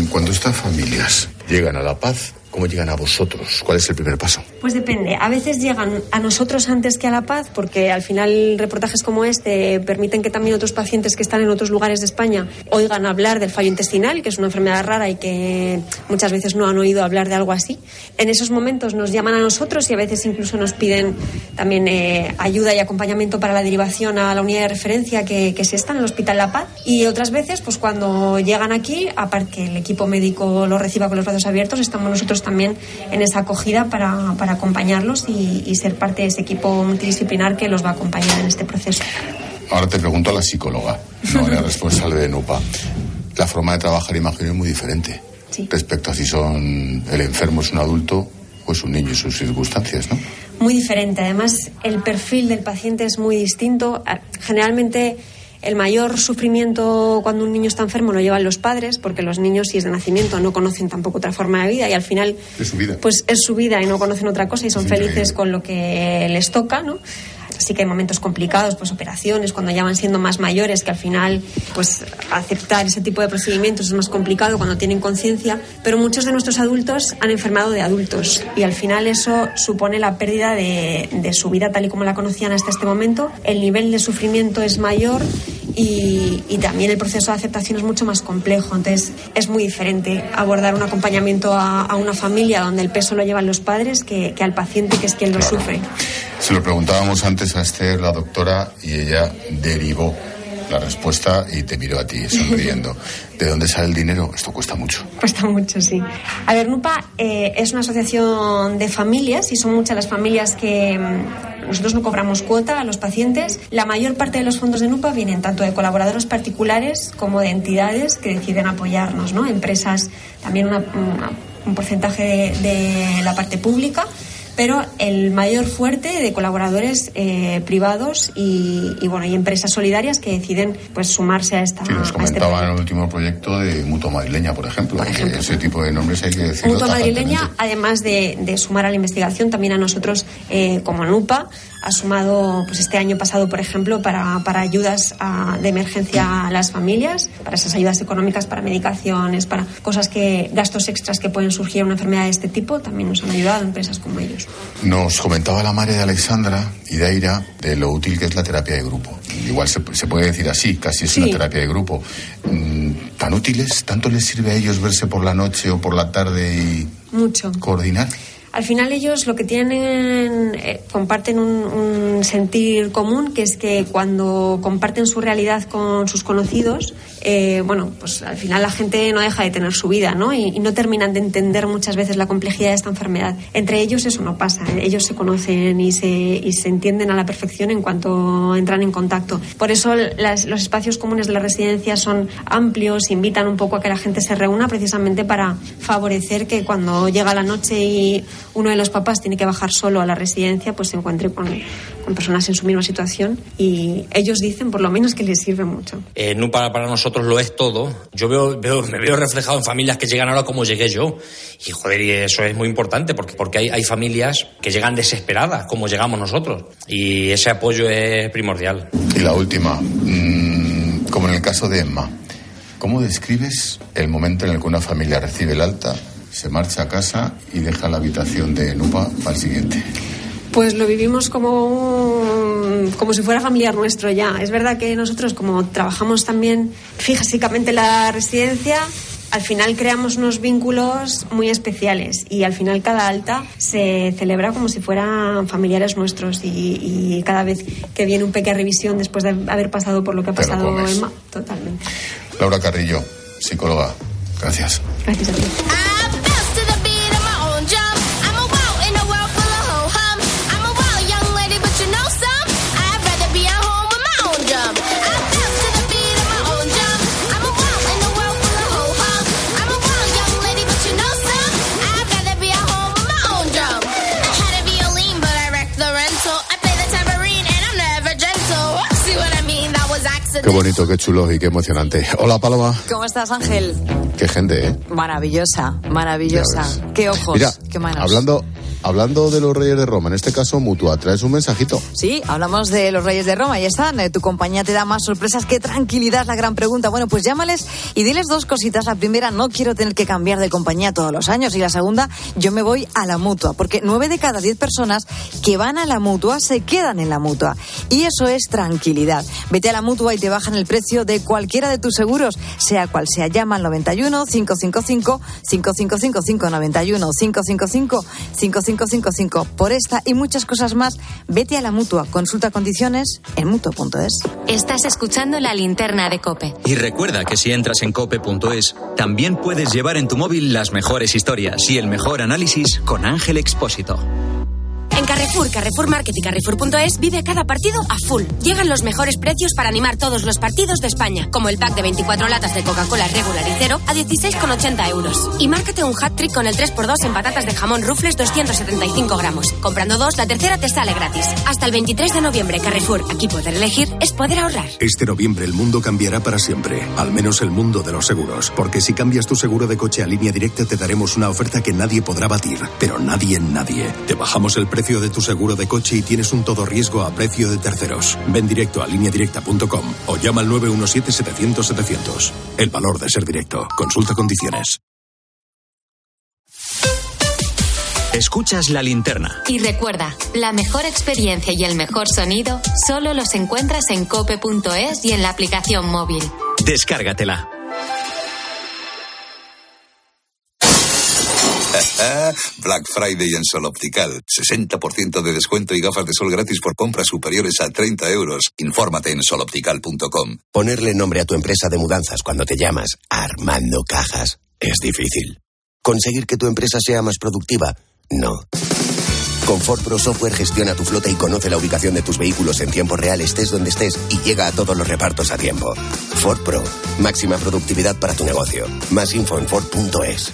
Cuando estas familias llegan a La Paz, ¿Cómo llegan a vosotros? ¿Cuál es el primer paso? Pues depende. A veces llegan a nosotros antes que a La Paz, porque al final reportajes como este permiten que también otros pacientes que están en otros lugares de España oigan hablar del fallo intestinal, que es una enfermedad rara y que muchas veces no han oído hablar de algo así. En esos momentos nos llaman a nosotros y a veces incluso nos piden también eh, ayuda y acompañamiento para la derivación a la unidad de referencia que, se está en el Hospital La Paz. Y otras veces, pues cuando llegan aquí, aparte que el equipo médico lo reciba con los brazos abiertos, estamos nosotros también en esa acogida para, para acompañarlos y, y, ser parte de ese equipo multidisciplinar que los va a acompañar en este proceso. Ahora te pregunto a la psicóloga, no a la responsable de NUPA. La forma de trabajar, imagino, es muy diferente sí. respecto a si son el enfermo es un adulto o es un niño y sus circunstancias, ¿no? Muy diferente. Además, el perfil del paciente es muy distinto. Generalmente el mayor sufrimiento cuando un niño está enfermo lo llevan los padres, porque los niños, si es de nacimiento, no conocen tampoco otra forma de vida y al final es su vida, pues es su vida y no conocen otra cosa y son Sí, felices con lo que les toca, ¿no? Sí que hay momentos complicados, pues operaciones, cuando ya van siendo más mayores, que al final, pues aceptar ese tipo de procedimientos es más complicado cuando tienen conciencia, pero muchos de nuestros adultos han enfermado de adultos y al final eso supone la pérdida de, de su vida tal y como la conocían hasta este momento. El nivel de sufrimiento es mayor y, y, también el proceso de aceptación es mucho más complejo. Entonces es muy diferente abordar un acompañamiento a, a una familia donde el peso lo llevan los padres que, que al paciente que es quien lo Claro. sufre. Se lo preguntábamos antes a Esther, la doctora, y ella derivó la respuesta y te miró a ti sonriendo. ¿De dónde sale el dinero? Esto cuesta mucho. Cuesta mucho, sí. A ver, NUPA eh, es una asociación de familias y son muchas las familias que mm, nosotros no cobramos cuota a los pacientes. La mayor parte de los fondos de NUPA vienen tanto de colaboradores particulares como de entidades que deciden apoyarnos, ¿no? Empresas, también una- una- un porcentaje de, de la parte pública pero el mayor fuerte de colaboradores eh, privados y, y, bueno y empresas solidarias que deciden pues sumarse a esta Sí, nos a este en el último proyecto de Mutua Madrileña, por ejemplo. que ese tipo de nombres hay que decirlo Mutua Madrileña, además de, de sumar a la investigación, también a nosotros eh, como NUPA, ha sumado pues este año pasado, por ejemplo, para, para ayudas a- de emergencia a las familias, para esas ayudas económicas, para medicaciones, para cosas que, gastos extras que pueden surgir en una enfermedad de este tipo, también nos han ayudado empresas como ellos. Nos comentaba la madre de Alexandra y Daira de lo útil que es la terapia de grupo. Igual se, se puede decir así, casi es Sí. una terapia de grupo. Mm, ¿Tan útiles? ¿Tanto les sirve a ellos verse por la noche o por la tarde y Mucho. coordinar? Al final ellos lo que tienen, eh, comparten un, sentir común, que es que cuando comparten su realidad con sus conocidos, eh, bueno, pues al final la gente no deja de tener su vida, ¿no? Y, y no terminan de entender muchas veces la complejidad de esta enfermedad. Entre ellos eso no pasa, ¿eh? ellos se conocen y se, y se entienden a la perfección en cuanto entran en contacto. Por eso las- los espacios comunes de la residencia son amplios, invitan un poco a que la gente se reúna precisamente para favorecer que cuando llega la noche y uno de los papás tiene que bajar solo a la residencia, pues se encuentre con, con personas en su misma situación y ellos dicen por lo menos que les sirve mucho. Eh, no para, para nosotros lo es todo. Yo veo, veo- me veo reflejado en familias que llegan ahora como llegué yo. Y joder, y eso es muy importante porque, porque hay, hay familias que llegan desesperadas, como llegamos nosotros. Y ese apoyo es primordial. Y la última, mm, como en el caso de Emma, ¿cómo describes el momento en el que una familia recibe el alta, se marcha a casa y deja la habitación de Nupa para el siguiente? Pues lo vivimos como, como si fuera familiar nuestro ya. Es verdad que nosotros, como trabajamos también físicamente en la residencia, al final creamos unos vínculos muy especiales y al final cada alta se celebra como si fueran familiares nuestros y, cada vez que viene un pequeña revisión después de haber pasado por lo que ha pasado Emma, totalmente. Laura Carrillo, psicóloga, gracias. Gracias a ti. Qué bonito, qué chulo y qué emocionante. Hola, Paloma. ¿Cómo estás, Ángel? Qué gente, ¿eh? Maravillosa, maravillosa. Qué ojos, Mira, qué manos. Hablando, Hablando de los Reyes de Roma, en este caso Mutua, traes un mensajito. Sí, hablamos de los Reyes de Roma y están. Eh, tu compañía te da más sorpresas que tranquilidad, la gran pregunta. Bueno, pues llámales y diles dos cositas. La primera, no quiero tener que cambiar de compañía todos los años. Y la segunda, yo me voy a la Mutua, porque nueve de cada diez personas que van a la Mutua se quedan en la Mutua. Y eso es tranquilidad. Vete a la Mutua y te bajan el precio de cualquiera de tus seguros, sea cual sea. Llama al 91 555 5555 91 555 5555 por esta y muchas cosas más, vete a la mutua. Consulta condiciones en mutuo.es. Estás escuchando la linterna de Cope. Y recuerda que si entras en cope.es, también puedes llevar en tu móvil las mejores historias y el mejor análisis con Ángel Expósito. En Carrefour, Carrefour Market y Carrefour.es vive cada partido a full. Llegan los mejores precios para animar todos los partidos de España, como el pack de 24 latas de Coca-Cola regular y cero a 16,80 euros. Y márcate un hat-trick con el 3x2 en patatas de jamón rufles 275 gramos. Comprando dos, la tercera te sale gratis. Hasta el 23 de noviembre, Carrefour. Aquí poder elegir es poder ahorrar. Este noviembre el mundo cambiará para siempre. Al menos el mundo de los seguros. Porque si cambias tu seguro de coche a línea directa te daremos una oferta que nadie podrá batir. Pero nadie en nadie. Te bajamos el precio de tu seguro de coche y tienes un todo riesgo a precio de terceros. Ven directo a lineadirecta.com o llama al 917-700-700. El valor de ser directo. Consulta condiciones. Escuchas la linterna. Y recuerda, la mejor experiencia y el mejor sonido solo los encuentras en cope.es y en la aplicación móvil. Descárgatela. Black Friday en Sol Optical. 60% de descuento y gafas de sol gratis por compras superiores a 30 euros. Infórmate en soloptical.com. Ponerle nombre a tu empresa de mudanzas cuando te llamas Armando Cajas es difícil. Conseguir que tu empresa sea más productiva, no. Con Ford Pro Software gestiona tu flota y conoce la ubicación de tus vehículos en tiempo real, estés donde estés, y llega a todos los repartos a tiempo. Ford Pro, máxima productividad para tu negocio. Más info en Ford.es.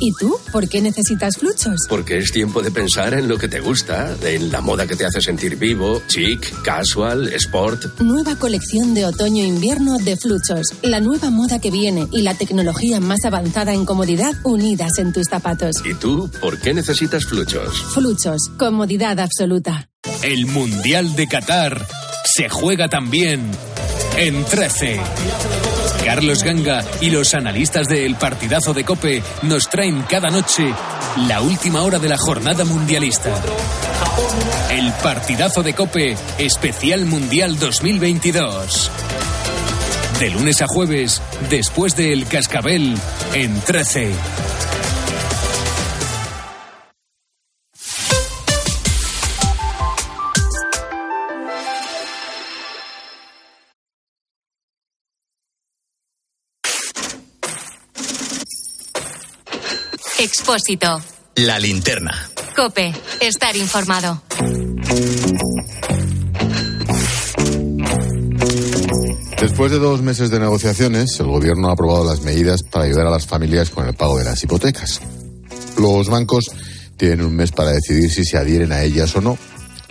¿Y tú? ¿Por qué necesitas fluchos? Porque es tiempo de pensar en lo que te gusta, en la moda que te hace sentir vivo, chic, casual, sport. Nueva colección de otoño-invierno de fluchos. La nueva moda que viene y la tecnología más avanzada en comodidad unidas en tus zapatos. ¿Y tú? ¿Por qué necesitas fluchos? Fluchos. Comodidad absoluta. El Mundial de Qatar se juega también en 13. Carlos Ganga y los analistas del partidazo de Cope nos traen cada noche la última hora de la jornada mundialista. El partidazo de Cope especial Mundial 2022. De lunes a jueves, después del Cascabel, en 13. Expósito. La linterna. Cope. Estar informado. Después de dos meses de negociaciones, el gobierno ha aprobado las medidas para ayudar a las familias con el pago de las hipotecas. Los bancos tienen un mes para decidir si se adhieren a ellas o no.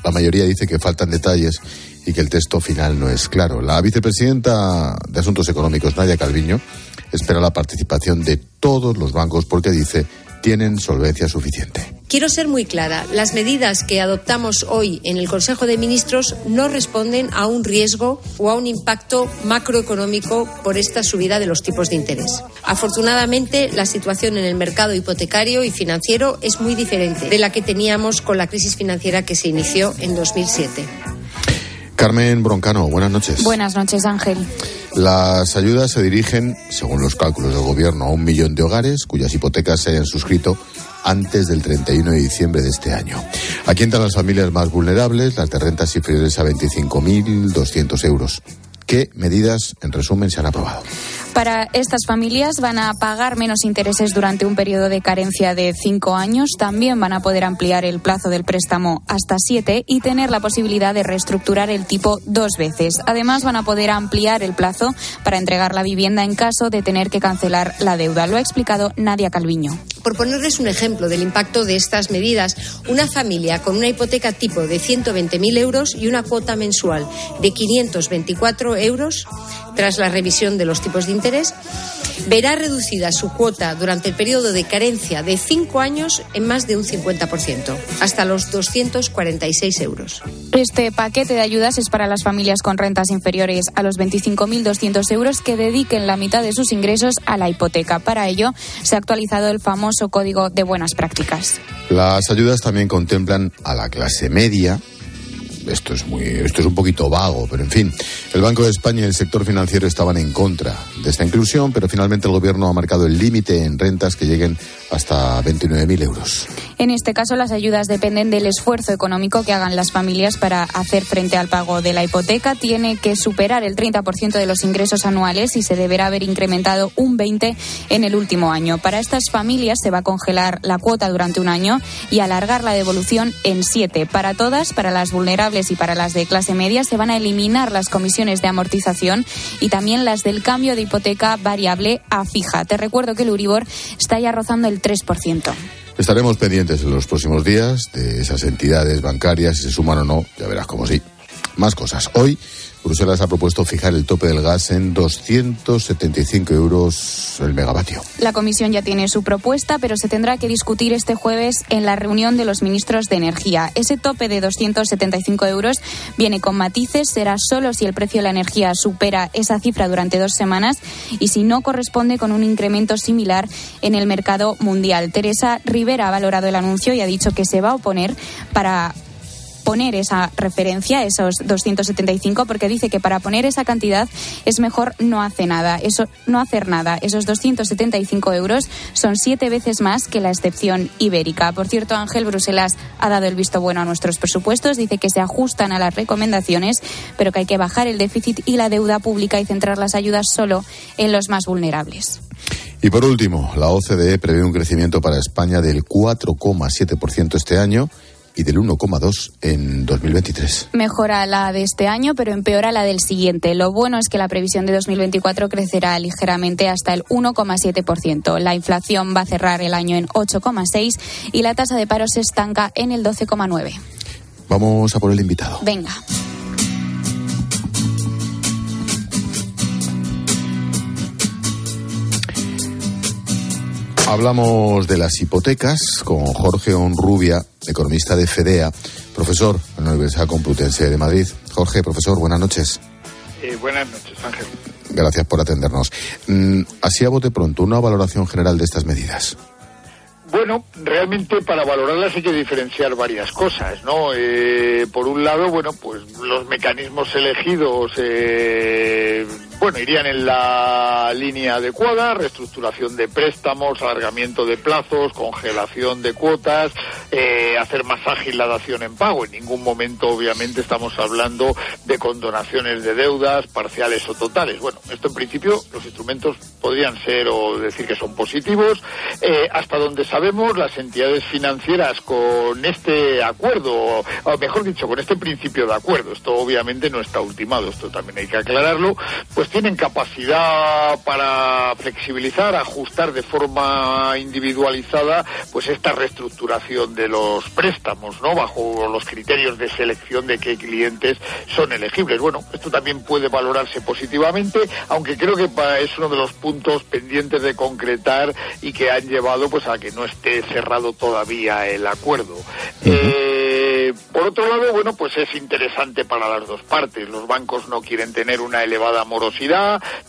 La mayoría dice que faltan detalles y que el texto final no es claro. La vicepresidenta de Asuntos Económicos, Nadia Calviño, espera la participación de todos los bancos porque dice tienen solvencia suficiente. Quiero ser muy clara. Las medidas que adoptamos hoy en el Consejo de Ministros no responden a un riesgo o a un impacto macroeconómico por esta subida de los tipos de interés. Afortunadamente, la situación en el mercado hipotecario y financiero es muy diferente de la que teníamos con la crisis financiera que se inició en 2007. Carmen Broncano, buenas noches. Buenas noches, Ángel. Las ayudas se dirigen, según los cálculos del Gobierno, a un millón de hogares cuyas hipotecas se hayan suscrito antes del 31 de diciembre de este año. Aquí entran las familias más vulnerables, las de rentas inferiores a 25.200 euros. ¿Qué medidas, en resumen, se han aprobado? Para estas familias van a pagar menos intereses durante un periodo de carencia de cinco años. También van a poder ampliar el plazo del préstamo hasta siete y tener la posibilidad de reestructurar el tipo dos veces. Además, van a poder ampliar el plazo para entregar la vivienda en caso de tener que cancelar la deuda. Lo ha explicado Nadia Calviño. Por ponerles un ejemplo del impacto de estas medidas, una familia con una hipoteca tipo de 120.000 euros y una cuota mensual de 524 euros tras la revisión de los tipos de interés, verá reducida su cuota durante el periodo de carencia de cinco años en más de un 50%, hasta los 246 euros. Este paquete de ayudas es para las familias con rentas inferiores a los 25.200 euros que dediquen la mitad de sus ingresos a la hipoteca. Para ello, se ha actualizado el famoso Código de Buenas Prácticas. Las ayudas también contemplan a la clase media esto es muy, esto es un poquito vago, pero en fin, el Banco de España y el sector financiero estaban en contra de esta inclusión, pero finalmente el gobierno ha marcado el límite en rentas que lleguen hasta 29.000 euros. En este caso, las ayudas dependen del esfuerzo económico que hagan las familias para hacer frente al pago de la hipoteca. Tiene que superar el 30% de los ingresos anuales y se deberá haber incrementado un 20% en el último año. Para estas familias se va a congelar la cuota durante un año y alargar la devolución en siete. Para todas, para las vulnerables y para las de clase media, se van a eliminar las comisiones de amortización y también las del cambio de hipoteca variable a fija. Te recuerdo que el Uribor está ya rozando el 3%. Estaremos pendientes en los próximos días de esas entidades bancarias, si se suman o no, ya verás cómo sí. Más cosas. Hoy Bruselas ha propuesto fijar el tope del gas en 275 euros el megavatio. La Comisión ya tiene su propuesta, pero se tendrá que discutir este jueves en la reunión de los ministros de Energía. Ese tope de 275 euros viene con matices, será solo si el precio de la energía supera esa cifra durante dos semanas y si no corresponde con un incremento similar en el mercado mundial. Teresa Rivera ha valorado el anuncio y ha dicho que se va a oponer para poner esa referencia, esos 275, porque dice que para poner esa cantidad es mejor no hacer nada. Eso, no hacer nada. Esos 275 euros son siete veces más que la excepción ibérica. Por cierto, Ángel Bruselas ha dado el visto bueno a nuestros presupuestos, dice que se ajustan a las recomendaciones, pero que hay que bajar el déficit y la deuda pública y centrar las ayudas solo en los más vulnerables. Y por último, la OCDE prevé un crecimiento para España del 4,7% este año y del 1,2 en 2023. Mejora la de este año, pero empeora la del siguiente. Lo bueno es que la previsión de 2024 crecerá ligeramente hasta el 1,7%. La inflación va a cerrar el año en 8,6 y la tasa de paro se estanca en el 12,9. Vamos a por el invitado. Venga. Hablamos de las hipotecas con Jorge Onrubia, economista de FEDEA, profesor en la Universidad Complutense de Madrid. Jorge, profesor, buenas noches. Eh, buenas noches, Ángel. Gracias por atendernos. Mm, así a bote pronto, una valoración general de estas medidas. Bueno, realmente para valorarlas hay que diferenciar varias cosas, ¿no? Eh, por un lado, bueno, pues los mecanismos elegidos, eh, bueno, irían en la línea adecuada, reestructuración de préstamos, alargamiento de plazos, congelación de cuotas, eh, hacer más ágil la dación en pago. En ningún momento, obviamente, estamos hablando de condonaciones de deudas parciales o totales. Bueno, esto en principio los instrumentos podrían ser o decir que son positivos. hasta donde sabemos, las entidades financieras con este acuerdo, o mejor dicho, con este principio de acuerdo, esto obviamente no está ultimado, esto también hay que aclararlo, pues tienen capacidad para flexibilizar, ajustar de forma individualizada, pues esta reestructuración de los préstamos, ¿no? Bajo los criterios de selección de qué clientes son elegibles. Bueno, esto también puede valorarse positivamente, aunque creo que es uno de los puntos pendientes de concretar y que han llevado pues a que no esté cerrado todavía el acuerdo. Eh, por otro lado, bueno, pues es interesante para las dos partes. Los bancos no quieren tener una elevada morosidad,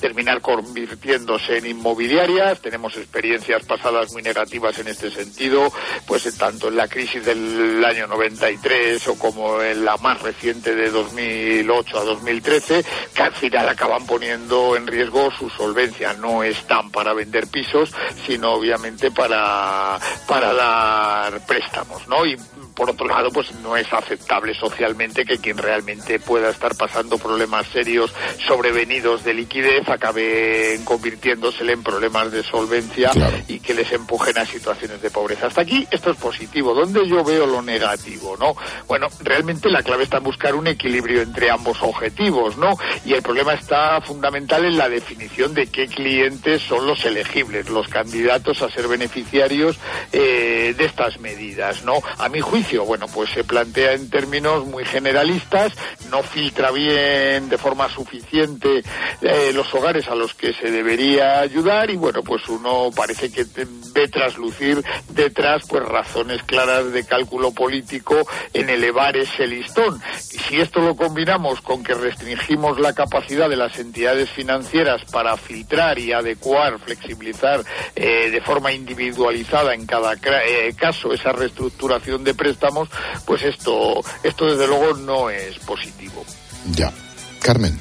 terminar convirtiéndose en inmobiliarias. Tenemos experiencias pasadas muy negativas en este sentido, pues tanto en la crisis del año 93 o como en la más reciente de 2008 a 2013, que al final acaban poniendo en riesgo su solvencia. No están para vender pisos, sino obviamente para, para dar préstamos, ¿no? Y por otro lado, pues no es aceptable socialmente que quien realmente pueda estar pasando problemas serios sobrevenidos de liquidez acabe convirtiéndosele en problemas de solvencia y que les empujen a situaciones de pobreza. Hasta aquí esto es positivo. ¿Dónde yo veo lo negativo, no? Bueno, realmente la clave está en buscar un equilibrio entre ambos objetivos, ¿no? Y el problema está fundamental en la definición de qué clientes son los elegibles, los candidatos a ser beneficiarios eh, de estas medidas, ¿no? A mi juicio bueno, pues se plantea en términos muy generalistas, no filtra bien de forma suficiente eh, los hogares a los que se debería ayudar y bueno, pues uno parece que ve traslucir detrás pues razones claras de cálculo político en elevar ese listón. Y si esto lo combinamos con que restringimos la capacidad de las entidades financieras para filtrar y adecuar, flexibilizar eh, de forma individualizada en cada eh, caso esa reestructuración de precios, estamos, pues esto, esto desde luego no es positivo. Ya. Carmen.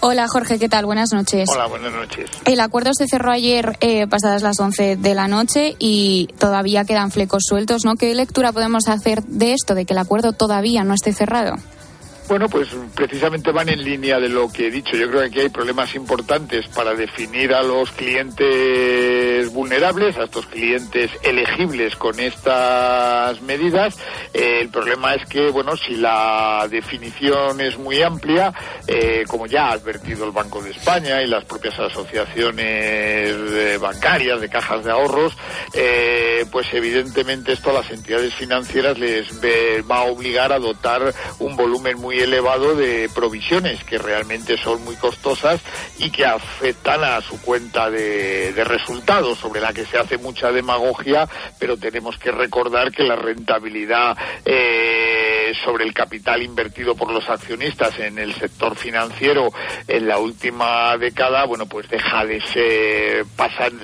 Hola Jorge, ¿qué tal? Buenas noches. Hola, buenas noches. El acuerdo se cerró ayer eh, pasadas las 11 de la noche y todavía quedan flecos sueltos, ¿no? ¿Qué lectura podemos hacer de esto, de que el acuerdo todavía no esté cerrado? Bueno, pues precisamente van en línea de lo que he dicho. Yo creo que aquí hay problemas importantes para definir a los clientes vulnerables, a estos clientes elegibles con estas medidas. Eh, el problema es que, bueno, si la definición es muy amplia, eh, como ya ha advertido el Banco de España y las propias asociaciones eh, bancarias de cajas de ahorros, pues evidentemente esto a las entidades financieras les va a obligar a dotar un volumen muy elevado de provisiones que realmente son muy costosas y que afectan a su cuenta de, resultados, sobre la que se hace mucha demagogia, pero tenemos que recordar que la rentabilidad eh, sobre el capital invertido por los accionistas en el sector financiero en la última década, bueno, pues deja de ser,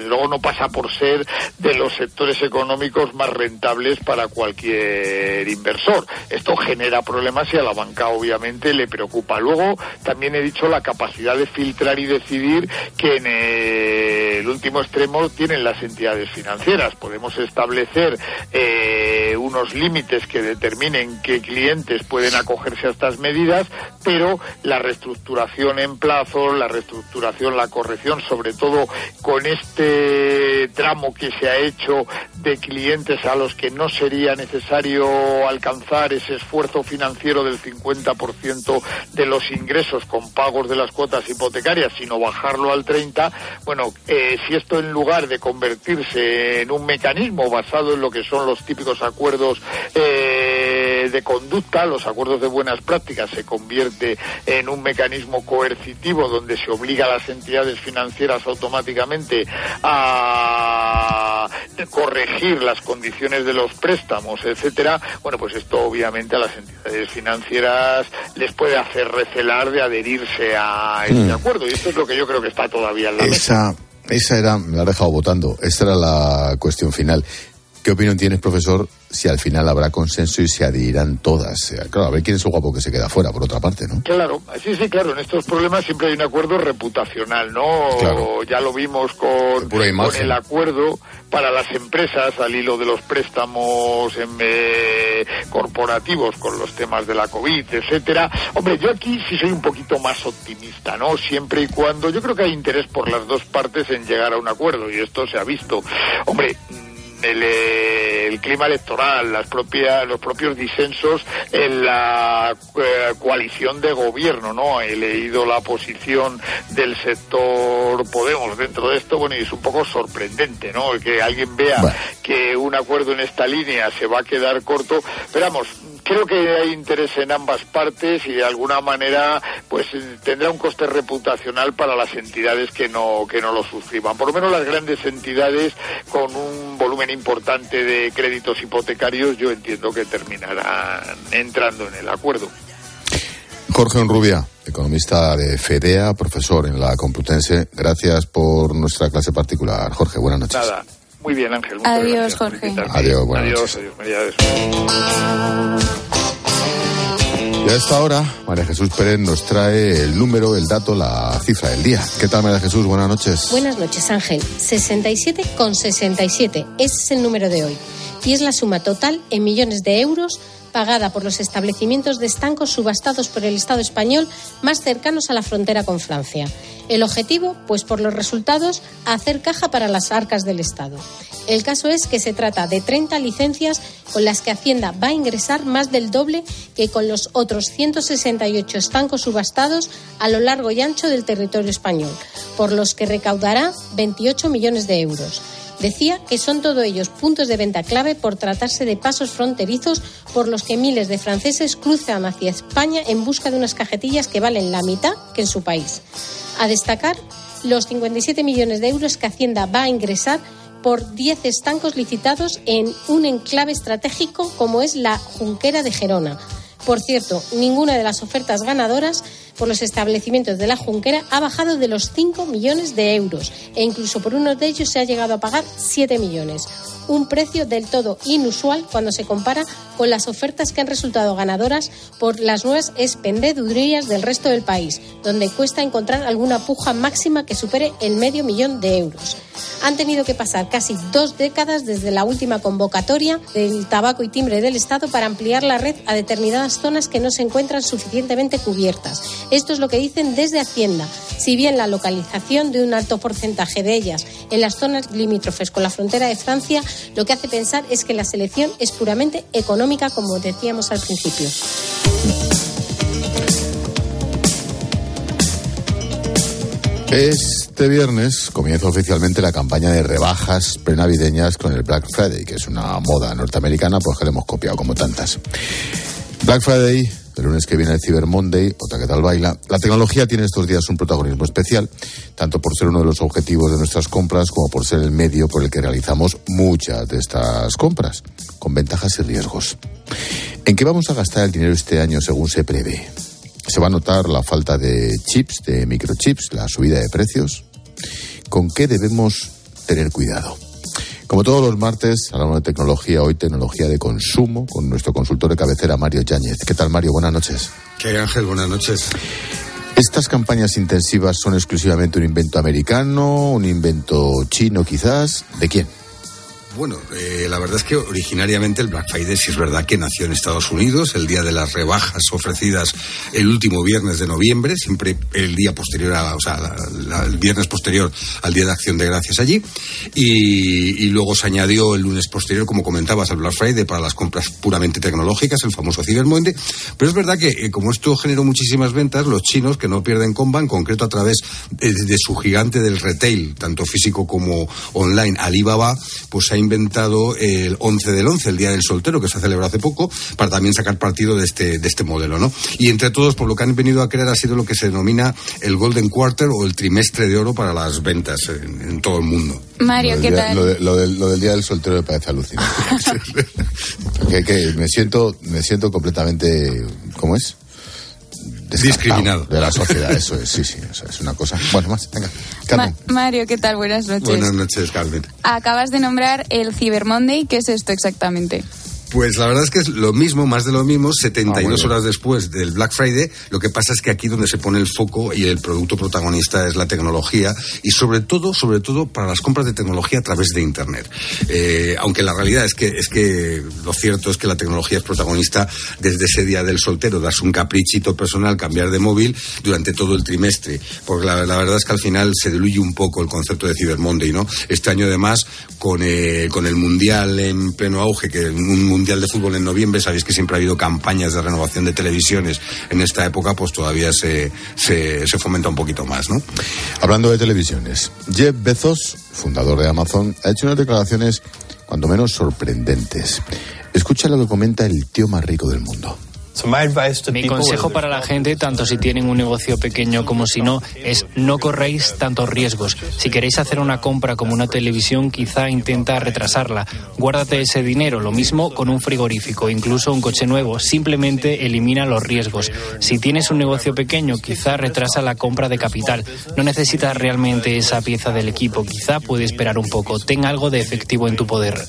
luego no pasa por ser de los sectores económicos más rentables para cualquier inversor. Esto genera problemas y a la banca obviamente le preocupa. Luego también he dicho la capacidad de filtrar y decidir que en el último extremo tienen las entidades financieras. Podemos establecer eh, unos límites que determinen qué clientes pueden acogerse a estas medidas, pero la reestructuración en plazo, la reestructuración, la corrección, sobre todo con este tramo que se ha hecho de clientes a los que no sería necesario alcanzar ese esfuerzo financiero del 50 ciento de los ingresos con pagos de las cuotas hipotecarias, sino bajarlo al 30, bueno, eh, si esto en lugar de convertirse en un mecanismo basado en lo que son los típicos acuerdos eh, de conducta, los acuerdos de buenas prácticas, se convierte en un mecanismo coercitivo donde se obliga a las entidades financieras automáticamente a corregir las condiciones de los préstamos, etcétera, bueno, pues esto obviamente a las entidades financieras les puede hacer recelar de adherirse a este hmm. acuerdo. Y esto es lo que yo creo que está todavía en la esa, mesa. Esa era, me la ha dejado votando, esa era la cuestión final. ¿Qué opinión tienes, profesor, si al final habrá consenso y se adherirán todas? Claro, a ver quién es el guapo que se queda fuera, por otra parte, ¿no? Claro, sí, sí, claro, en estos problemas siempre hay un acuerdo reputacional, ¿no? Ya lo vimos con, con, el acuerdo para las empresas al hilo de los préstamos eh, corporativos con los temas de la COVID, etcétera. Hombre, yo aquí sí soy un poquito más optimista, ¿no? Siempre y cuando yo creo que hay interés por las dos partes en llegar a un acuerdo y esto se ha visto. Hombre, el, eh, el clima electoral, las propias, los propios disensos en la eh, coalición de gobierno, ¿no? He leído la posición del sector Podemos dentro de esto, bueno, y es un poco sorprendente, ¿no? Que alguien vea que un acuerdo en esta línea se va a quedar corto, pero vamos, creo que hay interés en ambas partes y de alguna manera pues tendrá un coste reputacional para las entidades que no que no lo suscriban por lo menos las grandes entidades con un volumen importante de créditos hipotecarios yo entiendo que terminarán entrando en el acuerdo Jorge Enrubia, economista de FEDEA, profesor en la Complutense. Gracias por nuestra clase particular. Jorge, buenas noches. Nada. Muy bien, Ángel. Adiós, Jorge. Adiós, buenas adiós, noches. adiós, adiós. Y a esta hora, María Jesús Pérez nos trae el número, el dato, la cifra del día. ¿Qué tal, María Jesús? Buenas noches. Buenas noches, Ángel. 67 con 67. Ese es el número de hoy. Y es la suma total en millones de euros pagada por los establecimientos de estancos subastados por el Estado español más cercanos a la frontera con Francia. El objetivo, pues por los resultados, hacer caja para las arcas del Estado. El caso es que se trata de 30 licencias con las que Hacienda va a ingresar más del doble que con los otros 168 estancos subastados a lo largo y ancho del territorio español, por los que recaudará 28 millones de euros. Decía que son todos ellos puntos de venta clave por tratarse de pasos fronterizos por los que miles de franceses cruzan hacia España en busca de unas cajetillas que valen la mitad que en su país. A destacar los 57 millones de euros que Hacienda va a ingresar por 10 estancos licitados en un enclave estratégico como es la Junquera de Gerona. Por cierto, ninguna de las ofertas ganadoras por los establecimientos de la Junquera ha bajado de los 5 millones de euros e incluso por uno de ellos se ha llegado a pagar 7 millones. Un precio del todo inusual cuando se compara con las ofertas que han resultado ganadoras por las nuevas expendedurías del resto del país, donde cuesta encontrar alguna puja máxima que supere el medio millón de euros. Han tenido que pasar casi dos décadas desde la última convocatoria del tabaco y timbre del Estado para ampliar la red a determinadas zonas que no se encuentran suficientemente cubiertas. Esto es lo que dicen desde Hacienda. Si bien la localización de un alto porcentaje de ellas en las zonas limítrofes con la frontera de Francia, lo que hace pensar es que la selección es puramente económica, como decíamos al principio. Este viernes comienza oficialmente la campaña de rebajas prenavideñas con el Black Friday, que es una moda norteamericana, pues que le hemos copiado como tantas. Black Friday, el lunes que viene el Cyber Monday, otra que tal baila. La tecnología tiene estos días un protagonismo especial, tanto por ser uno de los objetivos de nuestras compras como por ser el medio por el que realizamos muchas de estas compras, con ventajas y riesgos. ¿En qué vamos a gastar el dinero este año según se prevé? Se va a notar la falta de chips, de microchips, la subida de precios. ¿Con qué debemos tener cuidado? Como todos los martes, hablamos de tecnología, hoy tecnología de consumo, con nuestro consultor de cabecera, Mario Yáñez. ¿Qué tal, Mario? Buenas noches. ¿Qué Ángel? Buenas noches. ¿Estas campañas intensivas son exclusivamente un invento americano, un invento chino quizás? ¿De quién? Bueno, eh, la verdad es que originariamente el Black Friday sí es verdad que nació en Estados Unidos, el día de las rebajas ofrecidas el último viernes de noviembre, siempre el día posterior, a, o sea, la- el viernes posterior al Día de Acción de Gracias allí, y, luego se añadió el lunes posterior, como comentabas, al Black Friday para las compras puramente tecnológicas, el famoso Cyber. Pero es verdad que eh, como esto generó muchísimas ventas, los chinos, que no pierden comba, en concreto a través de, de su gigante del retail, tanto físico como online, Alibaba, pues ha inventado el 11 del 11, el Día del Soltero, que se ha celebrado hace poco, para también sacar partido de este, de este modelo, ¿no? Y entre todos, por lo que han venido a crear, ha sido lo que se denomina el Golden Quarter o el trimestre de oro para las ventas en, en todo el mundo. Mario, Lo ¿qué día- tal? Lo, de- lo del, lo del día del soltero me parece alucinante. que, que me siento, me siento completamente, ¿cómo es? Discriminado. De la sociedad, eso es, sí, sí, eso es una cosa. Bueno, más, venga. Ma-. Mario, ¿qué tal? Buenas noches. Buenas noches, Carmen. Acabas de nombrar el Cyber Monday. ¿Qué es esto exactamente? Pues la verdad es que es lo mismo, más de lo mismo, 72 Ah, horas después del Black Friday. Lo que pasa es que aquí donde se pone el foco y el producto protagonista es la tecnología y sobre todo, sobre todo para las compras de tecnología a través de Internet. Eh, aunque la realidad es que, es que lo cierto es que la tecnología es protagonista desde ese día del soltero, darse un caprichito personal, cambiar de móvil durante todo el trimestre. Porque la, la verdad es que al final se diluye un poco el concepto de Cyber Monday, ¿no? Este año además, con, eh, con el Mundial en pleno auge, que un Mundial de Fútbol en noviembre, sabéis que siempre ha habido campañas de renovación de televisiones en esta época, pues todavía se, se, se fomenta un poquito más, ¿no? Hablando de televisiones, Jeff Bezos, fundador de Amazon, ha hecho unas declaraciones cuando menos sorprendentes. Escucha lo que comenta el tío más rico del mundo. Mi consejo para la gente, tanto si tienen un negocio pequeño como si no, es no corréis tantos riesgos. Si queréis hacer una compra como una televisión, quizá intenta retrasarla. Guárdate ese dinero, lo mismo con un frigorífico, incluso un coche nuevo. Simplemente elimina los riesgos. Si tienes un negocio pequeño, quizá retrasa la compra de capital. No necesitas realmente esa pieza del equipo. Quizá puede esperar un poco. Ten algo de efectivo en tu poder.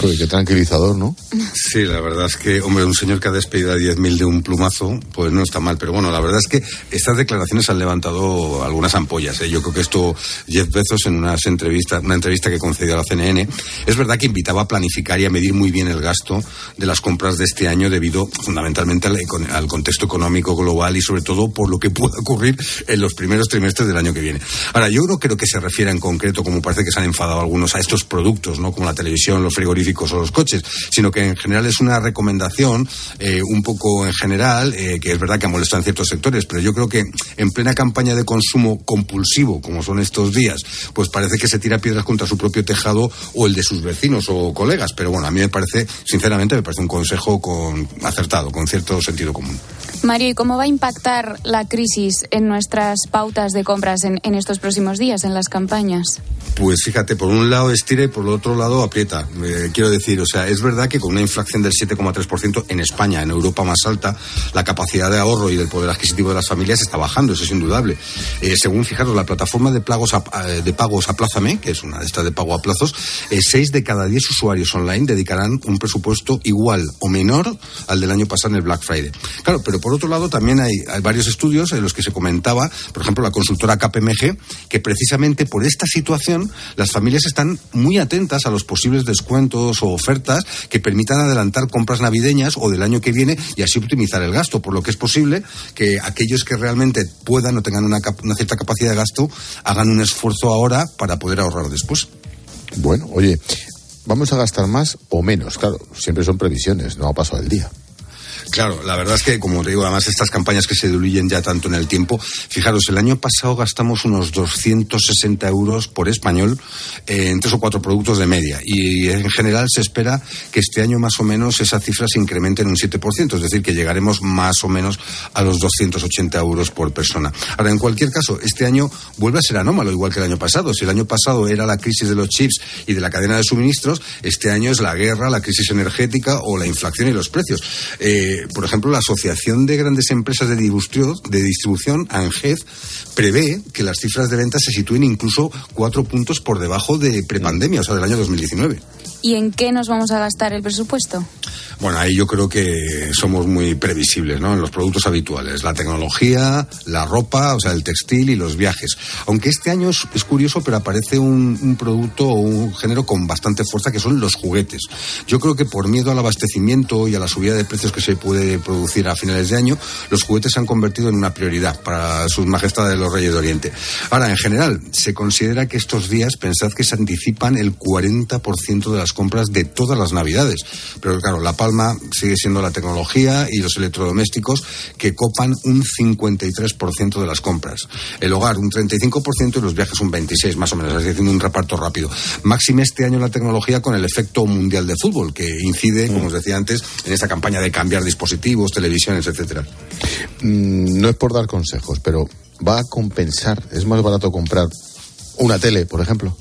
Qué tranquilizador, ¿no? Sí, la verdad es que, hombre, un señor que ha despedido a 10.000 de un plumazo, pues no está mal. Pero bueno, la verdad es que estas declaraciones han levantado algunas ampollas. ¿eh? Yo creo que esto, Jeff Bezos, en unas entrevistas, una entrevista que concedió a la CNN, es verdad que invitaba a planificar y a medir muy bien el gasto de las compras de este año debido fundamentalmente al, al contexto económico global y sobre todo por lo que pueda ocurrir en los primeros trimestres del año que viene. Ahora, yo no creo que se refiera en concreto, como parece que se han enfadado algunos, a estos productos, ¿no? Como la televisión, los frigoríficos o los coches, sino que en general es una recomendación eh, un poco en general, eh, que es verdad que molesta en ciertos sectores, pero yo creo que en plena campaña de consumo compulsivo, como son estos días, pues parece que se tira piedras contra su propio tejado o el de sus vecinos o colegas. Pero bueno, a mí me parece, sinceramente, me parece un consejo con, acertado, con cierto sentido común. Mario, ¿y cómo va a impactar la crisis en nuestras pautas de compras en, en estos próximos días, en las campañas? Pues fíjate, por un lado estira y por el otro lado aprieta. Eh, quiero decir, o sea, es verdad que con una inflación del 7,3% en España, en Europa más alta, la capacidad de ahorro y del poder adquisitivo de las familias está bajando, eso es indudable. Eh, según, fijaros, la plataforma de pagos, a, eh, de pagos Aplázame, que es una de estas de pago a plazos, eh, seis de cada diez usuarios online dedicarán un presupuesto igual o menor al del año pasado en el Black Friday. Claro, pero por otro lado también hay, hay varios estudios en los que se comentaba, por ejemplo, la consultora KPMG, que precisamente por esta situación las familias están muy atentas a los posibles descuentos o ofertas que permitan adelantar compras navideñas o del año que viene y así optimizar el gasto, por lo que es posible que aquellos que realmente puedan o tengan una, una cierta capacidad de gasto hagan un esfuerzo ahora para poder ahorrar después. Bueno, oye, ¿vamos a gastar más o menos? Claro, siempre son previsiones, no ha pasado el día. Claro, la verdad es que, como te digo, además estas campañas que se diluyen ya tanto en el tiempo, fijaros, el año pasado gastamos unos 260 euros por español eh, en tres o cuatro productos de media y en general se espera que este año más o menos esa cifra se incremente en un 7%, es decir, que llegaremos más o menos a los 280 euros por persona. Ahora, en cualquier caso, este año vuelve a ser anómalo, igual que el año pasado. Si el año pasado era la crisis de los chips y de la cadena de suministros, este año es la guerra, la crisis energética o la inflación y los precios. Eh, por ejemplo, la Asociación de Grandes Empresas de Distribución, de distribución ANGED, prevé que las cifras de ventas se sitúen incluso cuatro puntos por debajo de prepandemia, o sea, del año 2019. ¿Y en qué nos vamos a gastar el presupuesto? Bueno, ahí yo creo que somos muy previsibles, ¿no? En los productos habituales, la tecnología, la ropa, o sea, el textil y los viajes. Aunque este año es, es curioso, pero aparece un, un producto o un género con bastante fuerza que son los juguetes. Yo creo que por miedo al abastecimiento y a la subida de precios que se puede producir a finales de año, los juguetes se han convertido en una prioridad para sus majestades los Reyes de Oriente. Ahora, en general, se considera que estos días, pensad que se anticipan el 40% de las compras de todas las navidades. Pero claro, la palma sigue siendo la tecnología y los electrodomésticos que copan un 53% de las compras. El hogar un 35% y los viajes un 26% más o menos, es decir, un reparto rápido. Máxime este año la tecnología con el efecto mundial de fútbol, que incide, como os decía antes, en esta campaña de cambiar dispositivos, televisiones, etcétera. Mm, no es por dar consejos, pero ¿va a compensar? ¿Es más barato comprar una tele, por ejemplo?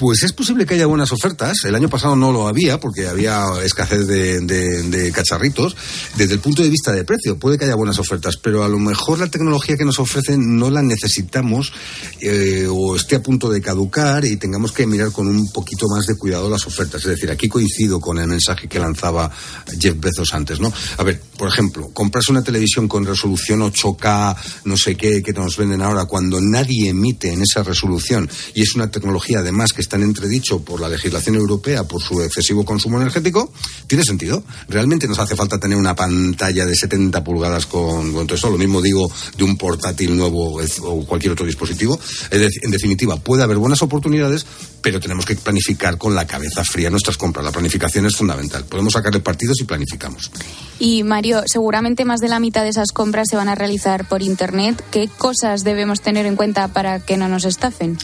Pues es posible que haya buenas ofertas. El año pasado no lo había porque había escasez de, cacharritos. Desde el punto de vista de precio, puede que haya buenas ofertas, pero a lo mejor la tecnología que nos ofrecen no la necesitamos eh, o esté a punto de caducar y tengamos que mirar con un poquito más de cuidado las ofertas. Es decir, aquí coincido con el mensaje que lanzaba Jeff Bezos antes, ¿no? A ver, por ejemplo, compras una televisión con resolución 8K, no sé qué, que nos venden ahora, cuando nadie emite en esa resolución y es una tecnología además que está en entredicho por la legislación europea por su excesivo consumo energético, tiene sentido. Realmente nos hace falta tener una pantalla de 70 pulgadas con, todo esto. Lo mismo digo de un portátil nuevo o cualquier otro dispositivo. En definitiva, puede haber buenas oportunidades, pero tenemos que planificar con la cabeza fría nuestras compras. La planificación es fundamental. Podemos sacarle partidos y planificamos. Y Mario, seguramente más de la mitad de esas compras se van a realizar por Internet. ¿Qué cosas debemos tener en cuenta para que no nos estafen?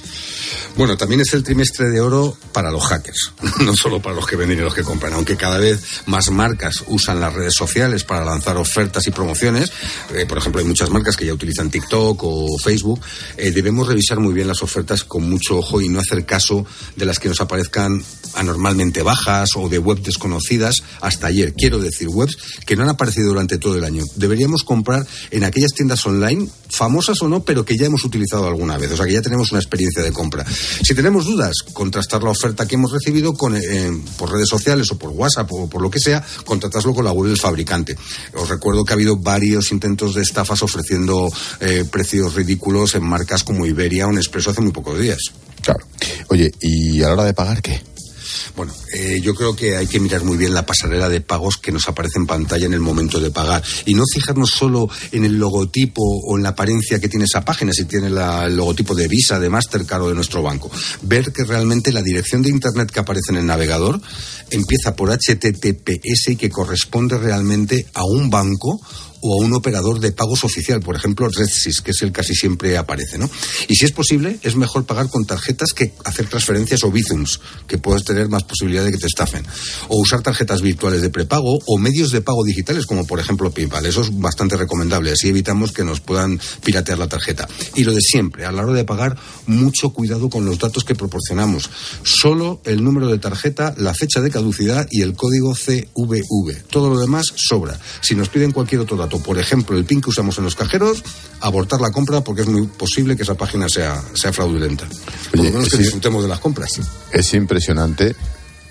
Bueno, también es el trimestre de oro para los hackers, no solo para los que venden y los que compran, aunque cada vez más marcas usan las redes sociales para lanzar ofertas y promociones. Eh, por ejemplo, hay muchas marcas que ya utilizan TikTok o Facebook. Eh, debemos revisar muy bien las ofertas con mucho ojo y no hacer caso de las que nos aparezcan anormalmente bajas o de web desconocidas hasta ayer. Quiero decir, webs que no han aparecido durante todo el año. Deberíamos comprar en aquellas tiendas online, famosas o no, pero que ya hemos utilizado alguna vez. O sea, que ya tenemos una experiencia de compra. Si tenemos dudas, contrastar la oferta que hemos recibido con, eh, por redes sociales o por WhatsApp o por lo que sea, contrataslo con la web del fabricante. Os recuerdo que ha habido varios intentos de estafas ofreciendo eh, precios ridículos en marcas como Iberia o Nespresso hace muy pocos días. Claro. Oye, ¿y a la hora de pagar qué? Bueno, eh, yo creo que hay que mirar muy bien la pasarela de pagos que nos aparece en pantalla en el momento de pagar y no fijarnos solo en el logotipo o en la apariencia que tiene esa página, si tiene el logotipo de Visa, de Mastercard o de nuestro banco. Ver que realmente la dirección de Internet que aparece en el navegador empieza por HTTPS y que corresponde realmente a un banco o a un operador de pagos oficial, por ejemplo RedSys, que es el casi siempre aparece, ¿no? Y si es posible, es mejor pagar con tarjetas que hacer transferencias o Bizums, que puedes tener más posibilidad de que te estafen. O usar tarjetas virtuales de prepago o medios de pago digitales, como por ejemplo PayPal. Eso es bastante recomendable, así evitamos que nos puedan piratear la tarjeta. Y lo de siempre, a la hora de pagar, mucho cuidado con los datos que proporcionamos. Solo el número de tarjeta, la fecha de caducidad y el código CVV. Todo lo demás sobra. Si nos piden cualquier otro dato, por ejemplo, el PIN que usamos en los cajeros, abortar la compra porque es muy posible que esa página sea, sea fraudulenta. Por lo menos que disfrutemos de las compras. Es impresionante,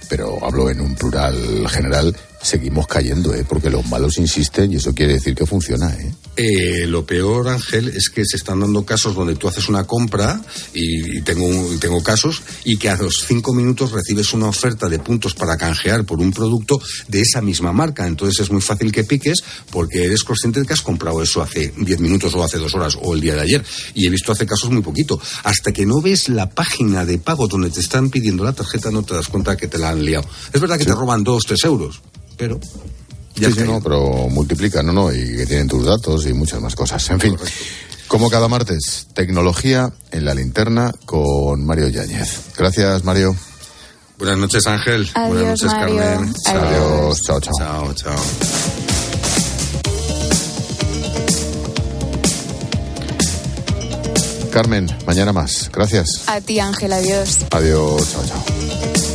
pero hablo en un plural general, seguimos cayendo, ¿eh? porque los malos insisten y eso quiere decir que funciona. ¿eh? Eh, lo peor, Ángel, es que se están dando casos donde tú haces una compra y, tengo, tengo casos y que a los cinco minutos recibes una oferta de puntos para canjear por un producto de esa misma marca. Entonces es muy fácil que piques porque eres consciente de que has comprado eso hace diez minutos o hace dos horas o el día de ayer. Y he visto hace casos muy poquito. Hasta que no ves la página de pago donde te están pidiendo la tarjeta no te das cuenta que te la han liado. Es verdad que te roban dos, tres euros, pero ya sí, no, pero multiplica, no, no, y que tienen tus datos y muchas más cosas. En fin, como cada martes, tecnología en la linterna con Mario Yáñez. Gracias, Mario. Buenas noches, Ángel. Buenas noches, Carmen. Adiós. Chao, chao. Chao, chao. Carmen, mañana más. Gracias. A ti, Ángel. Adiós. Adiós. Chao, chao.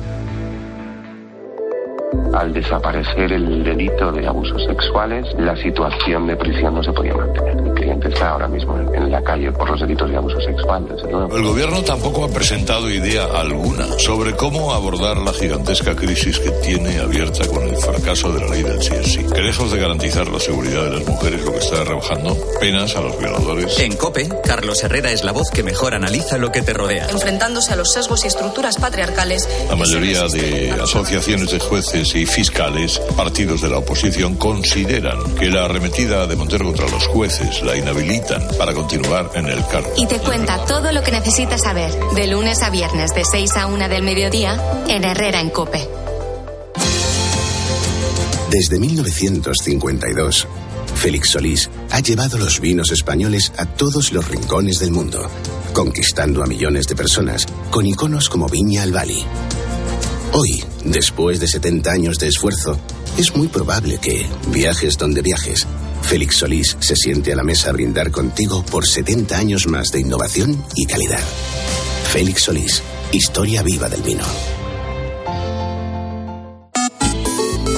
Al desaparecer el delito de abusos sexuales, la situación de prisión no se podía mantener. Mi cliente está ahora mismo en la calle por los delitos de abuso sexual, desde luego. El gobierno tampoco ha presentado idea alguna sobre cómo abordar la gigantesca crisis que tiene abierta con el fracaso de la ley del sí. Que lejos de garantizar la seguridad de las mujeres, lo que está rebajando penas a los violadores. En COPE, Carlos Herrera es la voz que mejor analiza lo que te rodea. Enfrentándose a los sesgos y estructuras patriarcales. La mayoría de asociaciones de jueces y fiscales, partidos de la oposición, consideran que la arremetida de Montero contra los jueces la inhabilitan para continuar en el cargo. Y te cuenta todo lo que necesitas saber, de lunes a viernes, de 6 a 1 del mediodía, en Herrera en Cope. Desde 1952, Félix Solís ha llevado los vinos españoles a todos los rincones del mundo, conquistando a millones de personas con iconos como Viña al Bali Hoy, después de 70 años de esfuerzo, es muy probable que, viajes donde viajes, Félix Solís se siente a la mesa a brindar contigo por 70 años más de innovación y calidad. Félix Solís, historia viva del vino.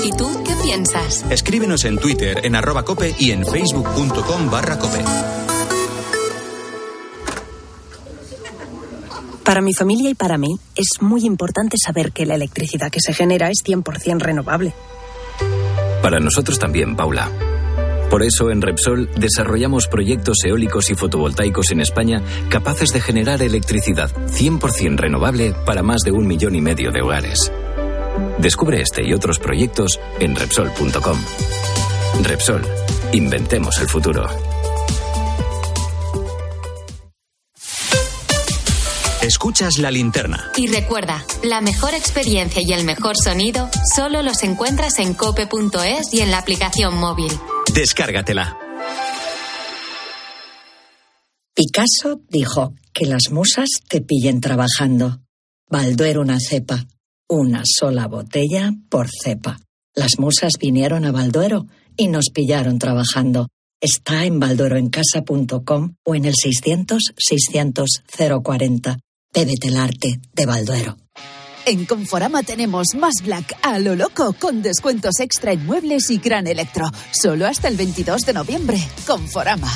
¿Y tú qué piensas? Escríbenos en Twitter, en arroba cope y en facebook.com barra cope. Para mi familia y para mí es muy importante saber que la electricidad que se genera es 100% renovable. Para nosotros también, Paula. Por eso en Repsol desarrollamos proyectos eólicos y fotovoltaicos en España capaces de generar electricidad 100% renovable para más de un millón y medio de hogares. Descubre este y otros proyectos en Repsol.com. Repsol, inventemos el futuro. Escuchas la linterna. Y recuerda, la mejor experiencia y el mejor sonido solo los encuentras en cope.es y en la aplicación móvil. Descárgatela. Picasso dijo que las musas te pillen trabajando. Balduero una cepa, una sola botella por cepa. Las musas vinieron a Balduero y nos pillaron trabajando. Está en baldueroencasa.com o en el 600 600 040. Bébete el arte de Balduero. En Conforama tenemos más Black a lo loco con descuentos extra en muebles y gran electro. Solo hasta el 22 de noviembre. Conforama.